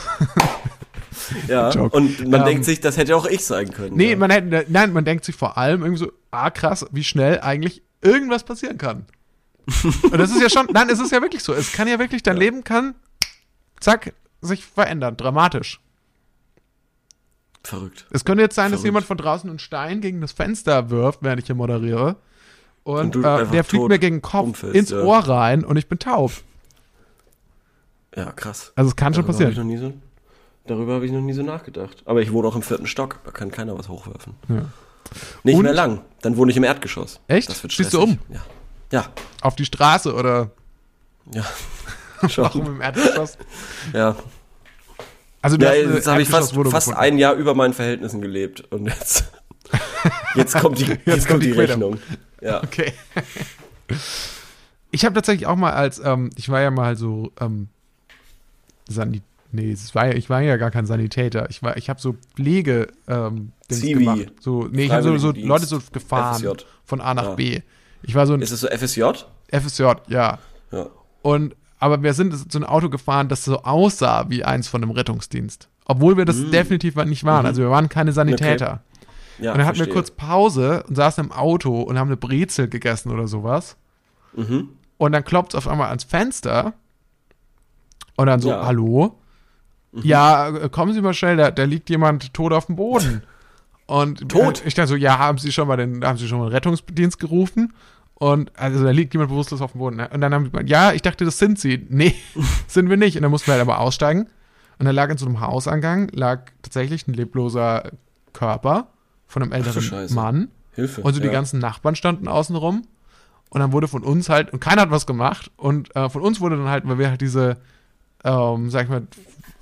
[SPEAKER 2] Ja, <laughs> und man
[SPEAKER 1] Ähm,
[SPEAKER 2] denkt sich, das hätte auch ich sein können.
[SPEAKER 1] nee,
[SPEAKER 2] ja.
[SPEAKER 1] man hätte, nein, man denkt sich vor allem irgendwie so, ah krass, wie schnell eigentlich irgendwas passieren kann. und das ist ja schon, nein, es ist ja wirklich so. Es kann ja wirklich, dein Leben kann, zack, sich verändern, dramatisch.
[SPEAKER 2] Verrückt.
[SPEAKER 1] Es könnte jetzt sein, dass
[SPEAKER 2] Verrückt.
[SPEAKER 1] jemand von draußen einen Stein gegen das Fenster wirft, während ich hier moderiere. Und,
[SPEAKER 2] Und
[SPEAKER 1] äh,
[SPEAKER 2] einfach
[SPEAKER 1] der fliegt mir gegen den Kopf
[SPEAKER 2] umfällst,
[SPEAKER 1] ins
[SPEAKER 2] ja.
[SPEAKER 1] Ohr rein und ich bin taub.
[SPEAKER 2] Ja, krass.
[SPEAKER 1] Also es kann schon
[SPEAKER 2] Darüber ich
[SPEAKER 1] passieren.
[SPEAKER 2] nie so, darüber habe ich noch nie so nachgedacht. Aber ich wohne auch im vierten Stock, da kann keiner was hochwerfen.
[SPEAKER 1] Ja.
[SPEAKER 2] Nicht
[SPEAKER 1] Und-
[SPEAKER 2] mehr lang. Dann wohne ich im Erdgeschoss.
[SPEAKER 1] Echt?
[SPEAKER 2] Das wird
[SPEAKER 1] Ziehst du
[SPEAKER 2] stressig. Ja. Ja.
[SPEAKER 1] Auf die Straße oder
[SPEAKER 2] Ja. <laughs>
[SPEAKER 1] warum im Erdgeschoss?
[SPEAKER 2] ja.
[SPEAKER 1] Also du
[SPEAKER 2] Ja, jetzt habe ich fast, fast ein Jahr über meinen Verhältnissen gelebt. Und jetzt, <laughs> jetzt kommt die, jetzt, kommt die,
[SPEAKER 1] Quittung.
[SPEAKER 2] Rechnung. Ja.
[SPEAKER 1] Okay. Ich habe tatsächlich auch mal als, ähm, ich war ja mal so, ähm, Sani nee, es war ja, ich war ja gar kein Sanitäter. Ich war, ich habe so Pflege, ähm, gemacht. So, nee, ich habe so, so. Leute so gefahren
[SPEAKER 2] FSJ.
[SPEAKER 1] von A nach
[SPEAKER 2] Ja.
[SPEAKER 1] B. Ich war so ein
[SPEAKER 2] Ist es so FSJ?
[SPEAKER 1] FSJ, ja.
[SPEAKER 2] Ja.
[SPEAKER 1] Und, aber wir sind so ein Auto gefahren, das so aussah wie eins von einem Rettungsdienst. Obwohl wir das
[SPEAKER 2] Mm.
[SPEAKER 1] definitiv nicht waren. Also wir waren keine Sanitäter.
[SPEAKER 2] ja
[SPEAKER 1] Und dann hatten wir kurz Pause und saßen im Auto und haben eine Brezel gegessen oder sowas.
[SPEAKER 2] Mhm.
[SPEAKER 1] Und dann klopft es auf einmal ans Fenster. Und dann so,
[SPEAKER 2] Ja.
[SPEAKER 1] hallo? Ja, äh, kommen Sie mal schnell, da, da liegt jemand tot auf dem Boden. <laughs> Und
[SPEAKER 2] Tot?
[SPEAKER 1] Äh, ich dachte so, ja, haben Sie schon mal den, haben Sie schon mal den Rettungsdienst gerufen? Und also da liegt jemand bewusstlos auf dem Boden. Ne? Und dann haben sie gemeint, ja, ich dachte, das sind Sie. Nee, <laughs> sind wir nicht. Und dann mussten wir halt aber aussteigen. Und dann lag in so einem Hausangang, lag tatsächlich ein lebloser Körper von einem älteren. Mann.
[SPEAKER 2] Hilfe.
[SPEAKER 1] Und so die
[SPEAKER 2] ja.
[SPEAKER 1] ganzen Nachbarn standen außen rum. Und dann wurde von uns halt, und keiner hat was gemacht. Und äh, von uns wurde dann halt, weil wir halt diese, ähm, sag ich mal,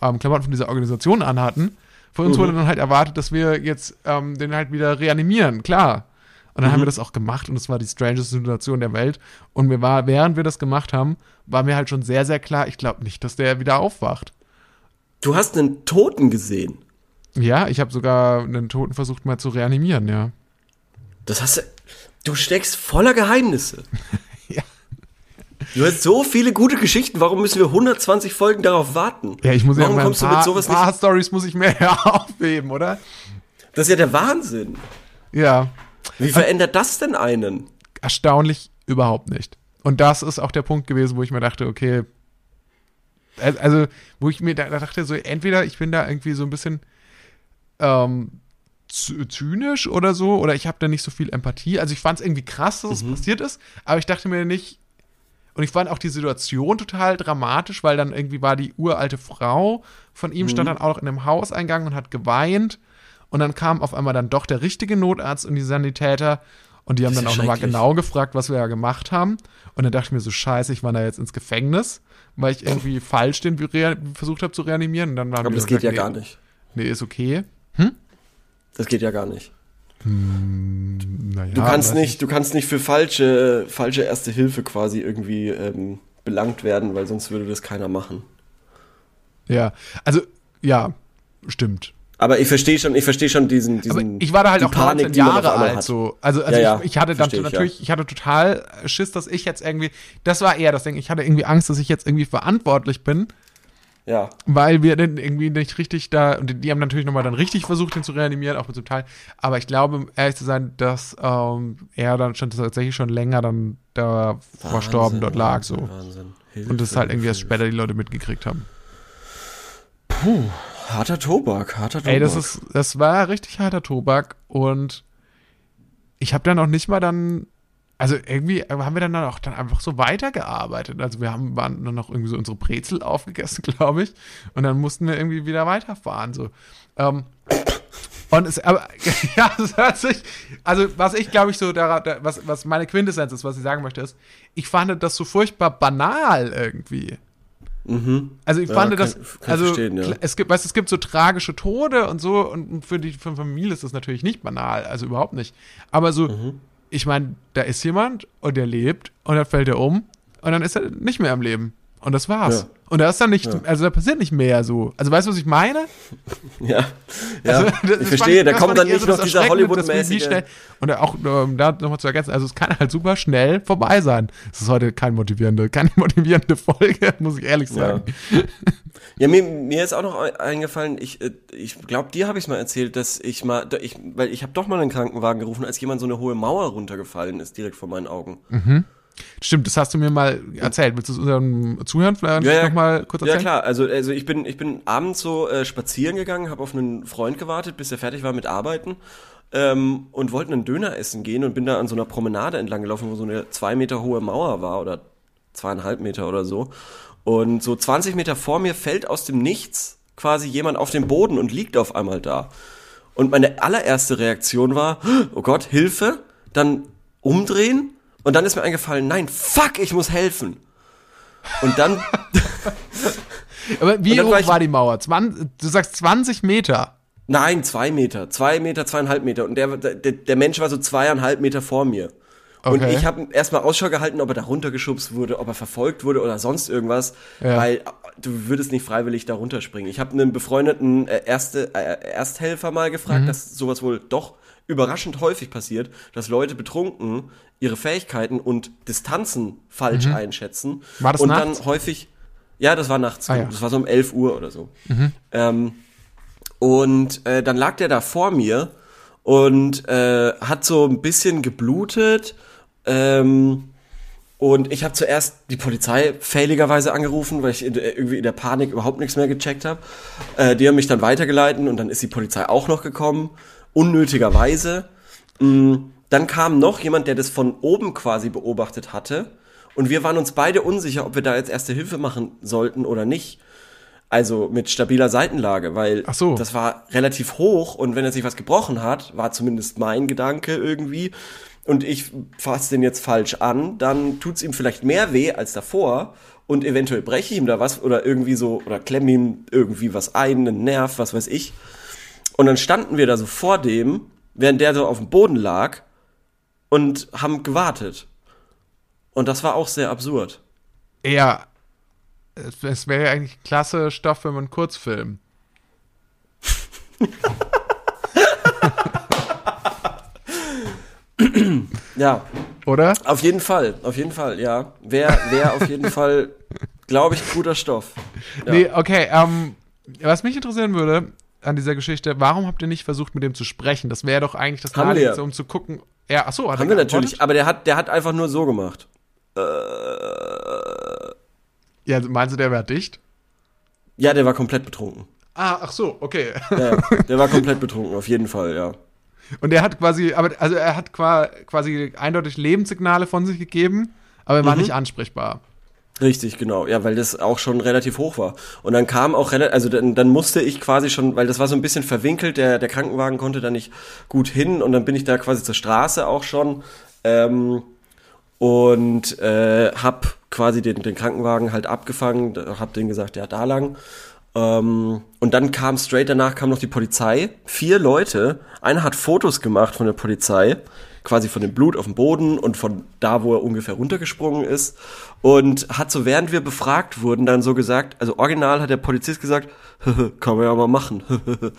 [SPEAKER 1] ähm, Klamotten von dieser Organisation anhatten, von uns
[SPEAKER 2] Mhm.
[SPEAKER 1] wurde dann halt erwartet, dass wir jetzt ähm, den halt wieder reanimieren, klar. Und dann haben
[SPEAKER 2] Mhm.
[SPEAKER 1] wir das auch gemacht und es war die strangeste Situation der Welt. Und mir war, während wir das gemacht haben, war mir halt schon sehr, sehr klar, ich glaube nicht, dass der wieder aufwacht.
[SPEAKER 2] Du hast einen Toten gesehen.
[SPEAKER 1] Ja, ich habe sogar einen Toten versucht mal zu reanimieren, ja.
[SPEAKER 2] Das hast du. Du steckst voller Geheimnisse. <laughs>
[SPEAKER 1] Ja.
[SPEAKER 2] Du hast so viele gute Geschichten, warum müssen wir 120 Folgen darauf warten?
[SPEAKER 1] Ja, ich muss
[SPEAKER 2] warum
[SPEAKER 1] ja
[SPEAKER 2] kommst
[SPEAKER 1] ein
[SPEAKER 2] du
[SPEAKER 1] paar,
[SPEAKER 2] mit sowas
[SPEAKER 1] paar
[SPEAKER 2] nicht?
[SPEAKER 1] Stories muss ich mehr <laughs> aufheben, oder?
[SPEAKER 2] Das ist ja der Wahnsinn.
[SPEAKER 1] Ja.
[SPEAKER 2] Wie verändert das denn einen?
[SPEAKER 1] Erstaunlich überhaupt nicht. Und das ist auch der Punkt gewesen, wo ich mir dachte, okay, al- also, wo ich mir da, da dachte, so, entweder ich bin da irgendwie so ein bisschen ähm, zy- zynisch oder so, oder ich habe da nicht so viel Empathie. Also ich fand es irgendwie krass, dass es passiert ist, aber ich dachte mir nicht, und ich fand auch die Situation total dramatisch, weil dann irgendwie war die uralte Frau von ihm, stand dann auch in einem Hauseingang und hat geweint. Und dann kam auf einmal dann doch der richtige Notarzt und die Sanitäter. Und die haben dann auch
[SPEAKER 2] ja
[SPEAKER 1] nochmal genau gefragt, was wir ja gemacht haben. Und dann dachte ich mir so, scheiße, ich war da jetzt ins Gefängnis, weil ich irgendwie falsch den versucht habe zu reanimieren. Und dann waren
[SPEAKER 2] Aber das geht ja
[SPEAKER 1] gesagt,
[SPEAKER 2] gar nicht.
[SPEAKER 1] Nee, nee, ist okay.
[SPEAKER 2] Das geht ja gar nicht.
[SPEAKER 1] Naja,
[SPEAKER 2] Du kannst nicht, du kannst nicht für falsche, falsche Erste Hilfe quasi irgendwie ähm, belangt werden, weil sonst würde das keiner machen.
[SPEAKER 1] Ja, also, ja, stimmt.
[SPEAKER 2] Aber ich verstehe schon, ich verstehe schon diesen,
[SPEAKER 1] Aber
[SPEAKER 2] diesen.
[SPEAKER 1] ich war da halt auch
[SPEAKER 2] Panik,
[SPEAKER 1] 19
[SPEAKER 2] die man auf
[SPEAKER 1] Jahre alt so. Also, also
[SPEAKER 2] Ja, ja,
[SPEAKER 1] ich, ich hatte dann
[SPEAKER 2] ich,
[SPEAKER 1] natürlich, ich hatte total Schiss, dass ich jetzt irgendwie, das war eher das Ding, ich hatte irgendwie Angst, dass ich jetzt irgendwie verantwortlich bin,
[SPEAKER 2] Ja,
[SPEAKER 1] weil wir dann irgendwie nicht richtig da, und die, haben natürlich nochmal dann richtig versucht, den zu reanimieren, auch mit zum Teil. Aber ich glaube, um ehrlich zu sein, dass ähm, er dann schon tatsächlich schon länger dann da verstorben dort lag so.
[SPEAKER 2] Wahnsinn.
[SPEAKER 1] Und das
[SPEAKER 2] Hilfe,
[SPEAKER 1] halt irgendwie erst
[SPEAKER 2] Hilfe.
[SPEAKER 1] später die Leute mitgekriegt haben.
[SPEAKER 2] Harter Tobak, harter Tobak.
[SPEAKER 1] Ey, das ist, das war richtig harter Tobak und ich habe dann auch nicht mal dann, also irgendwie haben wir dann auch dann einfach so weitergearbeitet. Also wir haben waren dann noch irgendwie so unsere Brezel aufgegessen, <laughs> glaube ich, und dann mussten wir irgendwie wieder weiterfahren so. Ähm, und es, aber, <laughs> ja, es hört sich, also was ich glaube ich so, da, da, was, was meine Quintessenz ist, was ich sagen möchte, ist, ich fand das so furchtbar banal irgendwie.
[SPEAKER 2] Mhm.
[SPEAKER 1] Also ich
[SPEAKER 2] Ja,
[SPEAKER 1] fand
[SPEAKER 2] kann-
[SPEAKER 1] das,
[SPEAKER 2] kann
[SPEAKER 1] also
[SPEAKER 2] ja.
[SPEAKER 1] es gibt, weißt, es gibt so tragische Tode und so und für die für Familie ist das natürlich nicht banal, also überhaupt nicht. Aber so,
[SPEAKER 2] Mhm.
[SPEAKER 1] ich meine, da ist jemand und der lebt und dann fällt er um und dann ist er nicht mehr am Leben und das war's.
[SPEAKER 2] Ja.
[SPEAKER 1] Und da ist dann nicht,
[SPEAKER 2] Ja.
[SPEAKER 1] also da passiert nicht mehr so. Also weißt du, was ich meine? <laughs>
[SPEAKER 2] Ja, ja.
[SPEAKER 1] Also, das-
[SPEAKER 2] ich verstehe, da kommt dann nicht
[SPEAKER 1] so
[SPEAKER 2] noch
[SPEAKER 1] das
[SPEAKER 2] dieser Hollywood-mäßige.
[SPEAKER 1] Und auch, ähm, da nochmal zu ergänzen, also es kann halt super schnell vorbei sein. Es ist heute kein motivierende, keine <laughs> motivierende Folge, <laughs> muss ich ehrlich sagen.
[SPEAKER 2] Ja, mir, mir ist auch noch ein- eingefallen, ich, äh, ich glaube, dir habe ich mal erzählt, dass ich mal, ich, weil ich habe doch mal einen Krankenwagen gerufen, als jemand so eine hohe Mauer runtergefallen ist, direkt vor meinen Augen.
[SPEAKER 1] Stimmt, das hast du mir mal erzählt. Willst du es unseren Zuhörern vielleicht noch mal kurz
[SPEAKER 2] Ja
[SPEAKER 1] erzählen?
[SPEAKER 2] klar, also, also ich bin ich bin abends so äh, spazieren gegangen, habe auf einen Freund gewartet, bis er fertig war mit Arbeiten ähm, und wollte einen Döner essen gehen und bin da an so einer Promenade entlang gelaufen, wo so eine zwei Meter hohe Mauer war oder zweieinhalb Meter oder so. Und so 20 Meter vor mir fällt aus dem Nichts quasi jemand auf den Boden und liegt auf einmal da. Und meine allererste Reaktion war, oh Gott, Hilfe, dann umdrehen und dann ist mir eingefallen, nein, fuck, ich muss helfen. Und dann <laughs>
[SPEAKER 1] Aber wie
[SPEAKER 2] Und
[SPEAKER 1] hoch
[SPEAKER 2] war
[SPEAKER 1] war,
[SPEAKER 2] ich-
[SPEAKER 1] die Mauer? Zwan du sagst 20 Meter.
[SPEAKER 2] Nein, zwei Meter. Zwei Meter, zweieinhalb Meter. Und der, der, der Mensch war so zweieinhalb Meter vor mir. Und
[SPEAKER 1] Okay.
[SPEAKER 2] ich habe erstmal Ausschau gehalten, ob er da runtergeschubst wurde, ob er verfolgt wurde oder sonst irgendwas,
[SPEAKER 1] Ja.
[SPEAKER 2] weil äh, du würdest nicht freiwillig da runterspringen. Ich habe einen befreundeten äh, Erste, äh, Ersthelfer mal
[SPEAKER 1] Mhm.
[SPEAKER 2] gefragt, dass sowas wohl doch überraschend häufig passiert, dass Leute betrunken ihre Fähigkeiten und Distanzen falsch einschätzen.
[SPEAKER 1] Mhm. War das
[SPEAKER 2] und
[SPEAKER 1] nachts?
[SPEAKER 2] dann häufig, ja, das war nachts,
[SPEAKER 1] Ah, ja.
[SPEAKER 2] das war so um 11 Uhr oder so. Ähm, und äh, dann lag der da vor mir und äh, hat so ein bisschen geblutet. Ähm, und ich habe zuerst die Polizei fähigerweise angerufen, weil ich in, der- irgendwie in der Panik überhaupt nichts mehr gecheckt habe. Äh, die haben mich dann weitergeleitet und dann ist die Polizei auch noch gekommen, unnötigerweise. Mm, Dann kam noch jemand, der das von oben quasi beobachtet hatte. Und wir waren uns beide unsicher, ob wir da jetzt erste Hilfe machen sollten oder nicht. Also mit stabiler Seitenlage, weil
[SPEAKER 1] so.
[SPEAKER 2] das war relativ hoch und wenn er sich was gebrochen hat, war zumindest mein Gedanke irgendwie, und ich fasse den jetzt falsch an, dann tut's ihm vielleicht mehr weh als davor und eventuell breche ich ihm da was oder irgendwie so, oder klemme ihm irgendwie was ein, einen Nerv, was weiß ich. Und dann standen wir da so vor dem, während der so auf dem Boden lag und haben gewartet. Und das war auch sehr absurd.
[SPEAKER 1] Ja, es, es wäre ja eigentlich klasse Stoff für einen Kurzfilm.
[SPEAKER 2] Ja,
[SPEAKER 1] Oder?
[SPEAKER 2] Auf jeden Fall, auf jeden Fall, ja. Wäre wär auf jeden Fall, glaube ich, guter Stoff. Ja.
[SPEAKER 1] Nee, okay. Ähm, was mich interessieren würde an dieser Geschichte, warum habt ihr nicht versucht, mit dem zu sprechen? Das wäre doch eigentlich das. Naheliegendste, um zu gucken. Ja, ach so, hat
[SPEAKER 2] Haben
[SPEAKER 1] er
[SPEAKER 2] wir natürlich, aber der hat, der hat einfach nur so gemacht.
[SPEAKER 1] Ja, meinst du, der wäre dicht?
[SPEAKER 2] Ja, der war komplett betrunken.
[SPEAKER 1] Ah, ach so, okay.
[SPEAKER 2] Ja, <laughs> der war komplett betrunken, auf jeden Fall, ja.
[SPEAKER 1] Und er hat quasi, aber also er hat qua- quasi eindeutig Lebenssignale von sich gegeben, aber er war
[SPEAKER 2] Mhm.
[SPEAKER 1] nicht ansprechbar.
[SPEAKER 2] Richtig, genau. Ja, weil das auch schon relativ hoch war. Und dann kam auch relativ, also dann, dann musste ich quasi schon, weil das war so ein bisschen verwinkelt, der, der Krankenwagen konnte da nicht gut hin und dann bin ich da quasi zur Straße auch schon ähm, und äh, hab quasi den, den Krankenwagen halt abgefangen, hab denen gesagt, ja, da lang. Ähm, und dann kam straight danach kam noch die Polizei. Vier Leute. Einer hat Fotos gemacht von der Polizei, quasi von dem Blut auf dem Boden und von da, wo er ungefähr runtergesprungen ist. Und hat so, während wir befragt wurden, dann so gesagt, also original hat der Polizist gesagt, <laughs> kann man ja mal machen. <laughs>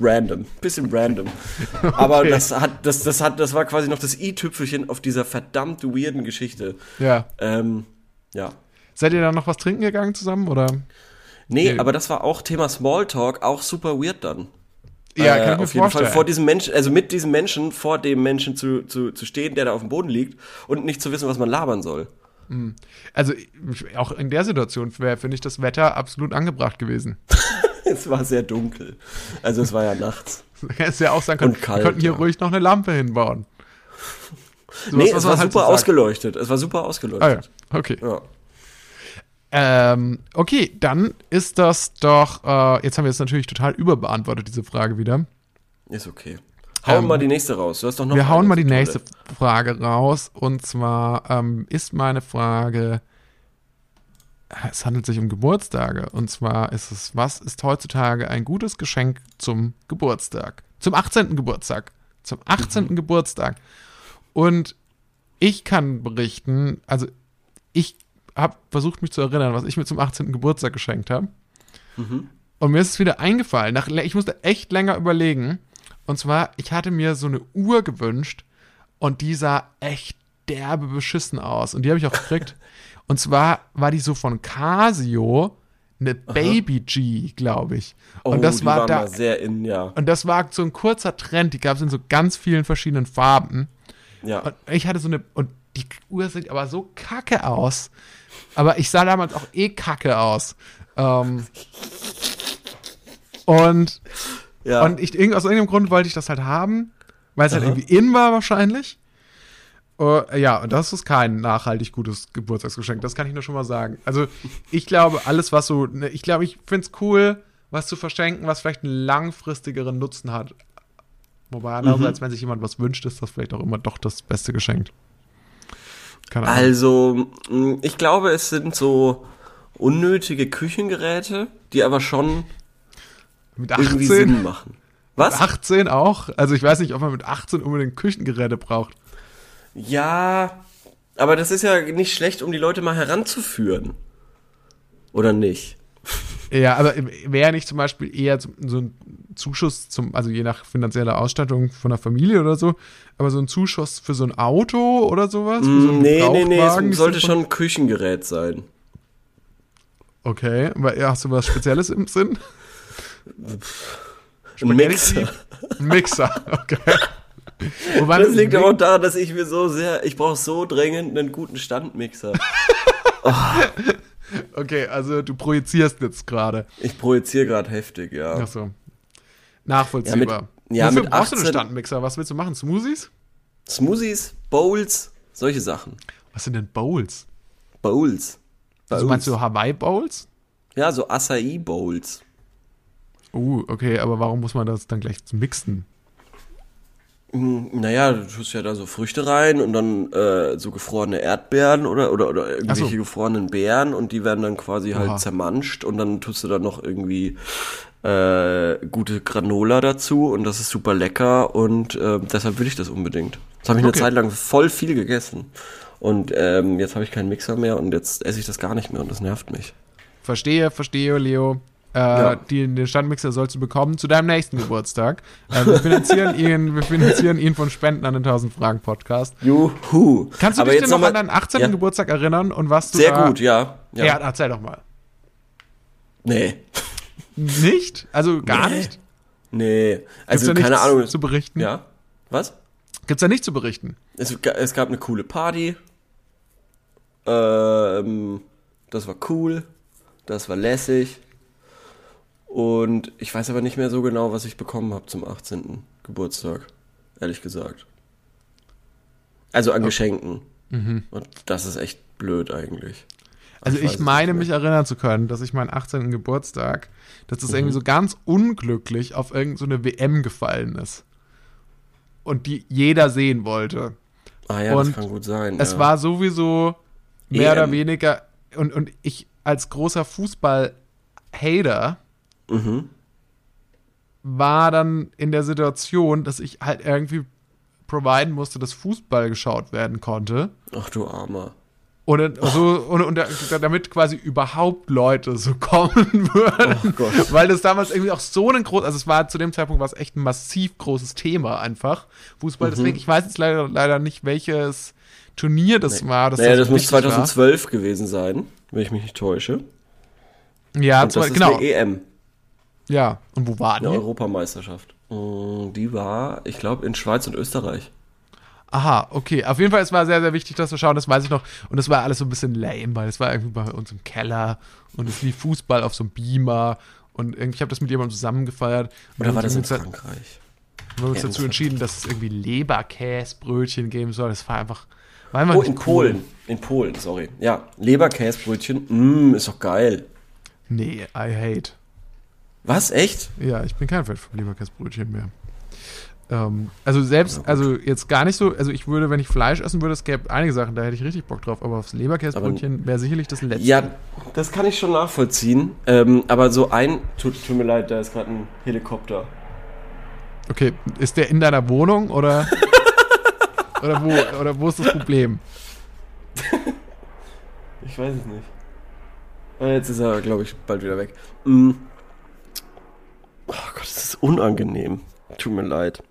[SPEAKER 2] Random, bisschen random. <laughs> Aber
[SPEAKER 1] Okay.
[SPEAKER 2] das hat, das, das hat, das war quasi noch das i-Tüpfelchen auf dieser verdammt weirden Geschichte.
[SPEAKER 1] Ja.
[SPEAKER 2] Ähm, ja.
[SPEAKER 1] Seid ihr dann noch was trinken gegangen zusammen oder?
[SPEAKER 2] Nee,
[SPEAKER 1] Nee.
[SPEAKER 2] aber das war auch Thema Smalltalk, auch super weird dann.
[SPEAKER 1] Ja,
[SPEAKER 2] Äh,
[SPEAKER 1] kann ich mir
[SPEAKER 2] auf jeden
[SPEAKER 1] vorstellen.
[SPEAKER 2] Fall vor diesem Menschen, also mit diesem Menschen, vor dem Menschen zu, zu, zu stehen, der da auf dem Boden liegt und nicht zu wissen, was man labern soll.
[SPEAKER 1] Also ich- auch in der Situation wäre, finde ich, das Wetter absolut angebracht gewesen. <laughs>
[SPEAKER 2] es war sehr dunkel. Also es war ja nachts. <laughs>
[SPEAKER 1] Hättest ja auch sagen können,
[SPEAKER 2] Und kalt,
[SPEAKER 1] wir könnten hier
[SPEAKER 2] ja.
[SPEAKER 1] ruhig noch eine Lampe hinbauen. So
[SPEAKER 2] nee,
[SPEAKER 1] was, was
[SPEAKER 2] es war
[SPEAKER 1] halt
[SPEAKER 2] super
[SPEAKER 1] so
[SPEAKER 2] ausgeleuchtet. Es war super
[SPEAKER 1] Ah ja,
[SPEAKER 2] ausgeleuchtet.
[SPEAKER 1] okay.
[SPEAKER 2] ja.
[SPEAKER 1] Ähm, okay, dann ist das doch, äh, jetzt haben wir es natürlich total überbeantwortet, diese Frage wieder.
[SPEAKER 2] Ist okay. Hau
[SPEAKER 1] Ähm,
[SPEAKER 2] mal die nächste raus. Du hast doch noch
[SPEAKER 1] Wir hauen mal die
[SPEAKER 2] tolle.
[SPEAKER 1] nächste Frage raus. Und zwar ähm, ist meine Frage, es handelt sich um Geburtstage. Und zwar ist es, was ist heutzutage ein gutes Geschenk zum Geburtstag? Zum 18. Geburtstag. Zum 18.
[SPEAKER 2] Mhm.
[SPEAKER 1] Geburtstag. Und ich kann berichten, also ich habe versucht, mich zu erinnern, was ich mir zum 18. Geburtstag geschenkt habe.
[SPEAKER 2] Mhm.
[SPEAKER 1] Und mir ist es wieder eingefallen. Nach, ich musste echt länger überlegen. Und zwar, ich hatte mir so eine Uhr gewünscht und die sah echt derbe beschissen aus. Und die habe ich auch gekriegt. <laughs> und zwar war die so von Casio, eine Baby G, glaube ich.
[SPEAKER 2] Oh,
[SPEAKER 1] und das
[SPEAKER 2] die
[SPEAKER 1] war
[SPEAKER 2] waren
[SPEAKER 1] da.
[SPEAKER 2] sehr in, ja.
[SPEAKER 1] Und das war so ein kurzer Trend, die gab es in so ganz vielen verschiedenen Farben.
[SPEAKER 2] ja.
[SPEAKER 1] Und ich hatte so eine, und die Uhr sieht aber so kacke aus. Aber ich sah damals auch eh kacke aus. Ähm, und,
[SPEAKER 2] ja.
[SPEAKER 1] und ich, irgend- aus irgendeinem Grund wollte ich das halt haben, weil es halt irgendwie in war wahrscheinlich. Äh, ja, und das ist kein nachhaltig gutes Geburtstagsgeschenk, das kann ich nur schon mal sagen. Also, ich glaube, alles, was so, ne, ich glaube, ich finde es cool, was zu verschenken, was vielleicht einen langfristigeren Nutzen hat. Wobei
[SPEAKER 2] Mhm.
[SPEAKER 1] andererseits, wenn sich jemand was wünscht, ist das vielleicht auch immer doch das beste Geschenk. Keine Ahnung.
[SPEAKER 2] Also, ich glaube, es sind so unnötige Küchengeräte, die aber schon
[SPEAKER 1] mit
[SPEAKER 2] irgendwie
[SPEAKER 1] 18?
[SPEAKER 2] Sinn machen. Was?
[SPEAKER 1] 18 auch? Also ich weiß nicht, ob man mit 18 unbedingt Küchengeräte braucht.
[SPEAKER 2] Ja, aber das ist ja nicht schlecht, um die Leute mal heranzuführen. Oder nicht?
[SPEAKER 1] Ja, aber wäre nicht zum Beispiel eher so ein Zuschuss zum, also je nach finanzieller Ausstattung von der Familie oder so, aber so ein Zuschuss für so ein Auto oder sowas? Für so
[SPEAKER 2] Mm, nee, nee, nee, es sollte schon ein Küchengerät sein.
[SPEAKER 1] Okay, aber hast du was Spezielles im Sinn?
[SPEAKER 2] Ein Mixer.
[SPEAKER 1] Mixer, okay. <laughs> Wobei
[SPEAKER 2] Das liegt aber auch daran, dass ich mir so sehr, ich brauche so dringend einen guten Standmixer. <laughs>
[SPEAKER 1] Okay, also du projizierst jetzt gerade.
[SPEAKER 2] Ich projiziere gerade heftig, ja.
[SPEAKER 1] Achso. Nachvollziehbar.
[SPEAKER 2] Ja, mit- ja, mit
[SPEAKER 1] brauchst du einen
[SPEAKER 2] 18
[SPEAKER 1] Standmixer? Was willst du machen? Smoothies?
[SPEAKER 2] Smoothies, Bowls, solche Sachen.
[SPEAKER 1] Was sind denn Bowls?
[SPEAKER 2] Bowls.
[SPEAKER 1] Also
[SPEAKER 2] Bowls.
[SPEAKER 1] meinst du Hawaii Bowls?
[SPEAKER 2] Ja, so Acai Bowls.
[SPEAKER 1] Uh, okay, aber warum muss man das dann gleich mixen?
[SPEAKER 2] Hm, Naja, du tust ja da so Früchte rein und dann äh, so gefrorene Erdbeeren oder, oder, oder irgendwelche
[SPEAKER 1] so.
[SPEAKER 2] gefrorenen Beeren und die werden dann quasi
[SPEAKER 1] Oha.
[SPEAKER 2] halt zermanscht und dann tust du da noch irgendwie äh, gute Granola dazu und das ist super lecker und äh, deshalb will ich das unbedingt. Das habe ich
[SPEAKER 1] Okay.
[SPEAKER 2] eine Zeit lang voll viel gegessen und ähm, jetzt habe ich keinen Mixer mehr und jetzt esse ich das gar nicht mehr und das nervt mich.
[SPEAKER 1] Verstehe, verstehe, Leo. Äh,
[SPEAKER 2] Ja.
[SPEAKER 1] die, den Standmixer sollst du bekommen zu deinem nächsten Geburtstag. Äh, wir, finanzieren <laughs> ihn, wir finanzieren ihn von Spenden an den 1000 Fragen Podcast.
[SPEAKER 2] Juhu.
[SPEAKER 1] Kannst du
[SPEAKER 2] Aber
[SPEAKER 1] dich denn noch
[SPEAKER 2] noch
[SPEAKER 1] an
[SPEAKER 2] mal-
[SPEAKER 1] deinen 18.
[SPEAKER 2] Ja.
[SPEAKER 1] Geburtstag erinnern und was du
[SPEAKER 2] Sehr
[SPEAKER 1] da,
[SPEAKER 2] gut, ja.
[SPEAKER 1] Ja.
[SPEAKER 2] ja.
[SPEAKER 1] erzähl doch mal.
[SPEAKER 2] Nee.
[SPEAKER 1] Nicht? Also gar
[SPEAKER 2] Nee.
[SPEAKER 1] nicht?
[SPEAKER 2] Nee. Also
[SPEAKER 1] da
[SPEAKER 2] keine Ahnung.
[SPEAKER 1] zu berichten?
[SPEAKER 2] Ja. Was?
[SPEAKER 1] Gibt's da nichts zu berichten?
[SPEAKER 2] Es, es gab eine coole Party. Ähm, das war cool. Das war lässig. Und ich weiß aber nicht mehr so genau, was ich bekommen habe zum 18. Geburtstag. Ehrlich gesagt. Also an Geschenken. Und das ist echt blöd eigentlich.
[SPEAKER 1] Also ich
[SPEAKER 2] es
[SPEAKER 1] meine mich erinnern zu können, dass ich meinen 18. Geburtstag, dass das irgendwie so ganz unglücklich auf irgendeine so WM gefallen ist. Und die jeder sehen wollte.
[SPEAKER 2] Ah ja,
[SPEAKER 1] Und
[SPEAKER 2] das kann gut sein.
[SPEAKER 1] Es
[SPEAKER 2] ja.
[SPEAKER 1] war sowieso mehr
[SPEAKER 2] EM.
[SPEAKER 1] oder weniger, und, und ich als großer Fußball-Hater
[SPEAKER 2] Mhm.
[SPEAKER 1] war dann in der Situation, dass ich halt irgendwie providen musste, dass Fußball geschaut werden konnte.
[SPEAKER 2] Ach du Armer.
[SPEAKER 1] Und, dann so, und, und da- damit quasi überhaupt Leute so kommen <laughs> würden.
[SPEAKER 2] Oh.
[SPEAKER 1] Weil das damals irgendwie auch so ein groß, also es war zu dem Zeitpunkt war es echt ein massiv großes Thema einfach.
[SPEAKER 2] Mhm.
[SPEAKER 1] Fußball, deswegen, ich weiß jetzt leider, leider nicht, welches Turnier das war. Das
[SPEAKER 2] naja, das muss
[SPEAKER 1] wichtig
[SPEAKER 2] 2012 gewesen sein, wenn ich mich nicht täusche.
[SPEAKER 1] War. Ja,
[SPEAKER 2] Und das ist
[SPEAKER 1] genau.
[SPEAKER 2] die EM,
[SPEAKER 1] Ja, und wo war
[SPEAKER 2] eine
[SPEAKER 1] die?
[SPEAKER 2] Europameisterschaft. Mm, Die war, ich glaube, in Schweiz und Österreich.
[SPEAKER 1] Aha, okay. Auf jeden Fall, es war sehr, sehr wichtig, das zu schauen, das weiß ich noch. Und es war alles so ein bisschen lame, weil es war irgendwie bei uns im Keller und es lief Fußball auf so einem Beamer und irgendwie, ich habe das mit jemandem zusammengefeiert. Und
[SPEAKER 2] Oder war das in
[SPEAKER 1] uns,
[SPEAKER 2] Frankreich?
[SPEAKER 1] wir haben uns dazu
[SPEAKER 2] in
[SPEAKER 1] entschieden, dass es irgendwie Leberkäsbrötchen geben soll. Das war einfach, war einfach
[SPEAKER 2] Oh, in
[SPEAKER 1] cool.
[SPEAKER 2] Polen. In Polen, sorry. Ja, Leberkäsbrötchen, mm, ist doch geil.
[SPEAKER 1] Nee, I hate.
[SPEAKER 2] Was, echt?
[SPEAKER 1] Ja, ich bin kein Fan von Leberkäsbrötchen mehr. Ähm, also selbst, also jetzt gar nicht so, also ich würde, wenn ich Fleisch essen würde, es gäbe einige Sachen, da hätte ich richtig Bock drauf, aber aufs Leberkäsbrötchen wäre sicherlich das letzte.
[SPEAKER 2] Ja, das kann ich schon nachvollziehen. Ähm, aber so ein, tut, tut mir leid, da ist gerade ein Helikopter.
[SPEAKER 1] Okay, ist der in deiner Wohnung oder, <laughs> oder, wo, oder wo ist das Problem?
[SPEAKER 2] Ich weiß es nicht. Ah, Jetzt ist er, glaube ich, bald wieder weg. Mm. Oh Gott, das ist unangenehm. Tut mir leid.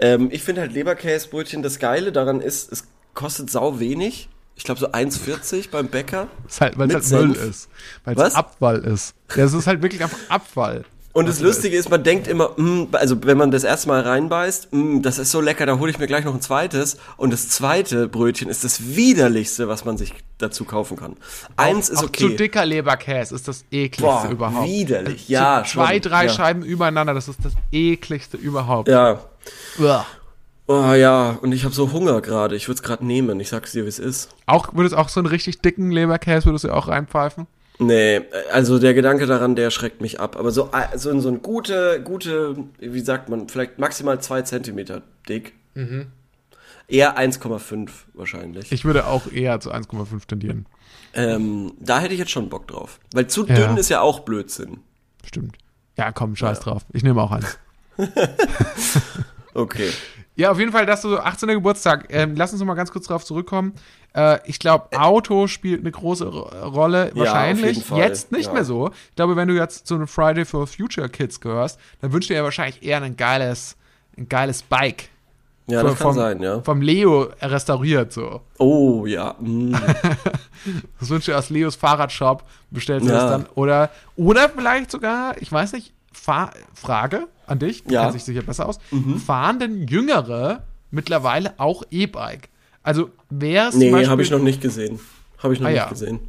[SPEAKER 2] Ähm, ich finde halt Leberkäsebrötchen, das Geile daran ist, es kostet sau wenig. Ich glaube so 1,40 beim Bäcker.
[SPEAKER 1] Ist halt, weil es halt Müll
[SPEAKER 2] Senf.
[SPEAKER 1] ist. Weil es Abfall ist. Ja, es ist halt wirklich einfach Abfall.
[SPEAKER 2] Und das Lustige ist, man denkt immer, mm, also wenn man das erste Mal reinbeißt, mm, das ist so lecker, da hole ich mir gleich noch ein zweites. Und das zweite Brötchen ist das widerlichste, was man sich dazu kaufen kann. Eins
[SPEAKER 1] auch,
[SPEAKER 2] ist
[SPEAKER 1] auch zu
[SPEAKER 2] okay.
[SPEAKER 1] dicker Leberkäse ist das ekligste
[SPEAKER 2] Boah,
[SPEAKER 1] überhaupt.
[SPEAKER 2] widerlich.
[SPEAKER 1] Also
[SPEAKER 2] Ja,
[SPEAKER 1] Zwei,
[SPEAKER 2] schon.
[SPEAKER 1] drei
[SPEAKER 2] Ja.
[SPEAKER 1] Scheiben übereinander, das ist das ekligste überhaupt.
[SPEAKER 2] Ja.
[SPEAKER 1] Uah.
[SPEAKER 2] Oh ja, und ich habe so Hunger gerade. Ich würde es gerade nehmen. Ich sag's dir, wie es ist.
[SPEAKER 1] Auch, würdest auch so einen richtig dicken Leberkäse, würdest du auch reinpfeifen?
[SPEAKER 2] Nee, also der Gedanke daran, der schreckt mich ab. Aber so, äh, so, so ein gute, gute, wie sagt man, vielleicht maximal zwei Zentimeter dick. Eher 1,5 wahrscheinlich.
[SPEAKER 1] Ich würde auch eher zu 1,5 tendieren.
[SPEAKER 2] ähm, da hätte ich jetzt schon Bock drauf. Weil zu
[SPEAKER 1] Ja.
[SPEAKER 2] dünn ist ja auch Blödsinn.
[SPEAKER 1] Stimmt. Ja, komm, scheiß drauf. Ich nehme auch eins. <laughs>
[SPEAKER 2] Okay.
[SPEAKER 1] Ja, auf jeden Fall, dass du so 18. Geburtstag. Ähm, lass uns noch mal ganz kurz darauf zurückkommen. Äh, ich glaube, Auto spielt eine große Ro- Rolle.
[SPEAKER 2] Ja,
[SPEAKER 1] Wahrscheinlich.
[SPEAKER 2] Fall.
[SPEAKER 1] Jetzt nicht
[SPEAKER 2] Ja.
[SPEAKER 1] mehr so. Ich glaube, wenn du jetzt zu einem Friday for Future Kids gehörst, dann wünschst du dir ja wahrscheinlich eher ein geiles, ein geiles Bike.
[SPEAKER 2] Ja,
[SPEAKER 1] Vom-
[SPEAKER 2] das kann
[SPEAKER 1] vom,
[SPEAKER 2] sein, ja.
[SPEAKER 1] Vom Leo restauriert so.
[SPEAKER 2] Oh, ja. mm. <laughs>
[SPEAKER 1] Das wünschst du dir aus Leos Fahrradshop, bestellst du
[SPEAKER 2] Ja.
[SPEAKER 1] das dann. Oder, oder vielleicht sogar, ich weiß nicht, Fahr Frage an dich, du
[SPEAKER 2] Ja. Mhm.
[SPEAKER 1] kennst dich sicher besser aus. Fahren denn Jüngere mittlerweile auch E-Bike? Also wäre es
[SPEAKER 2] Nee, habe ich noch nicht gesehen. Habe ich noch
[SPEAKER 1] Ah,
[SPEAKER 2] nicht
[SPEAKER 1] ja.
[SPEAKER 2] gesehen.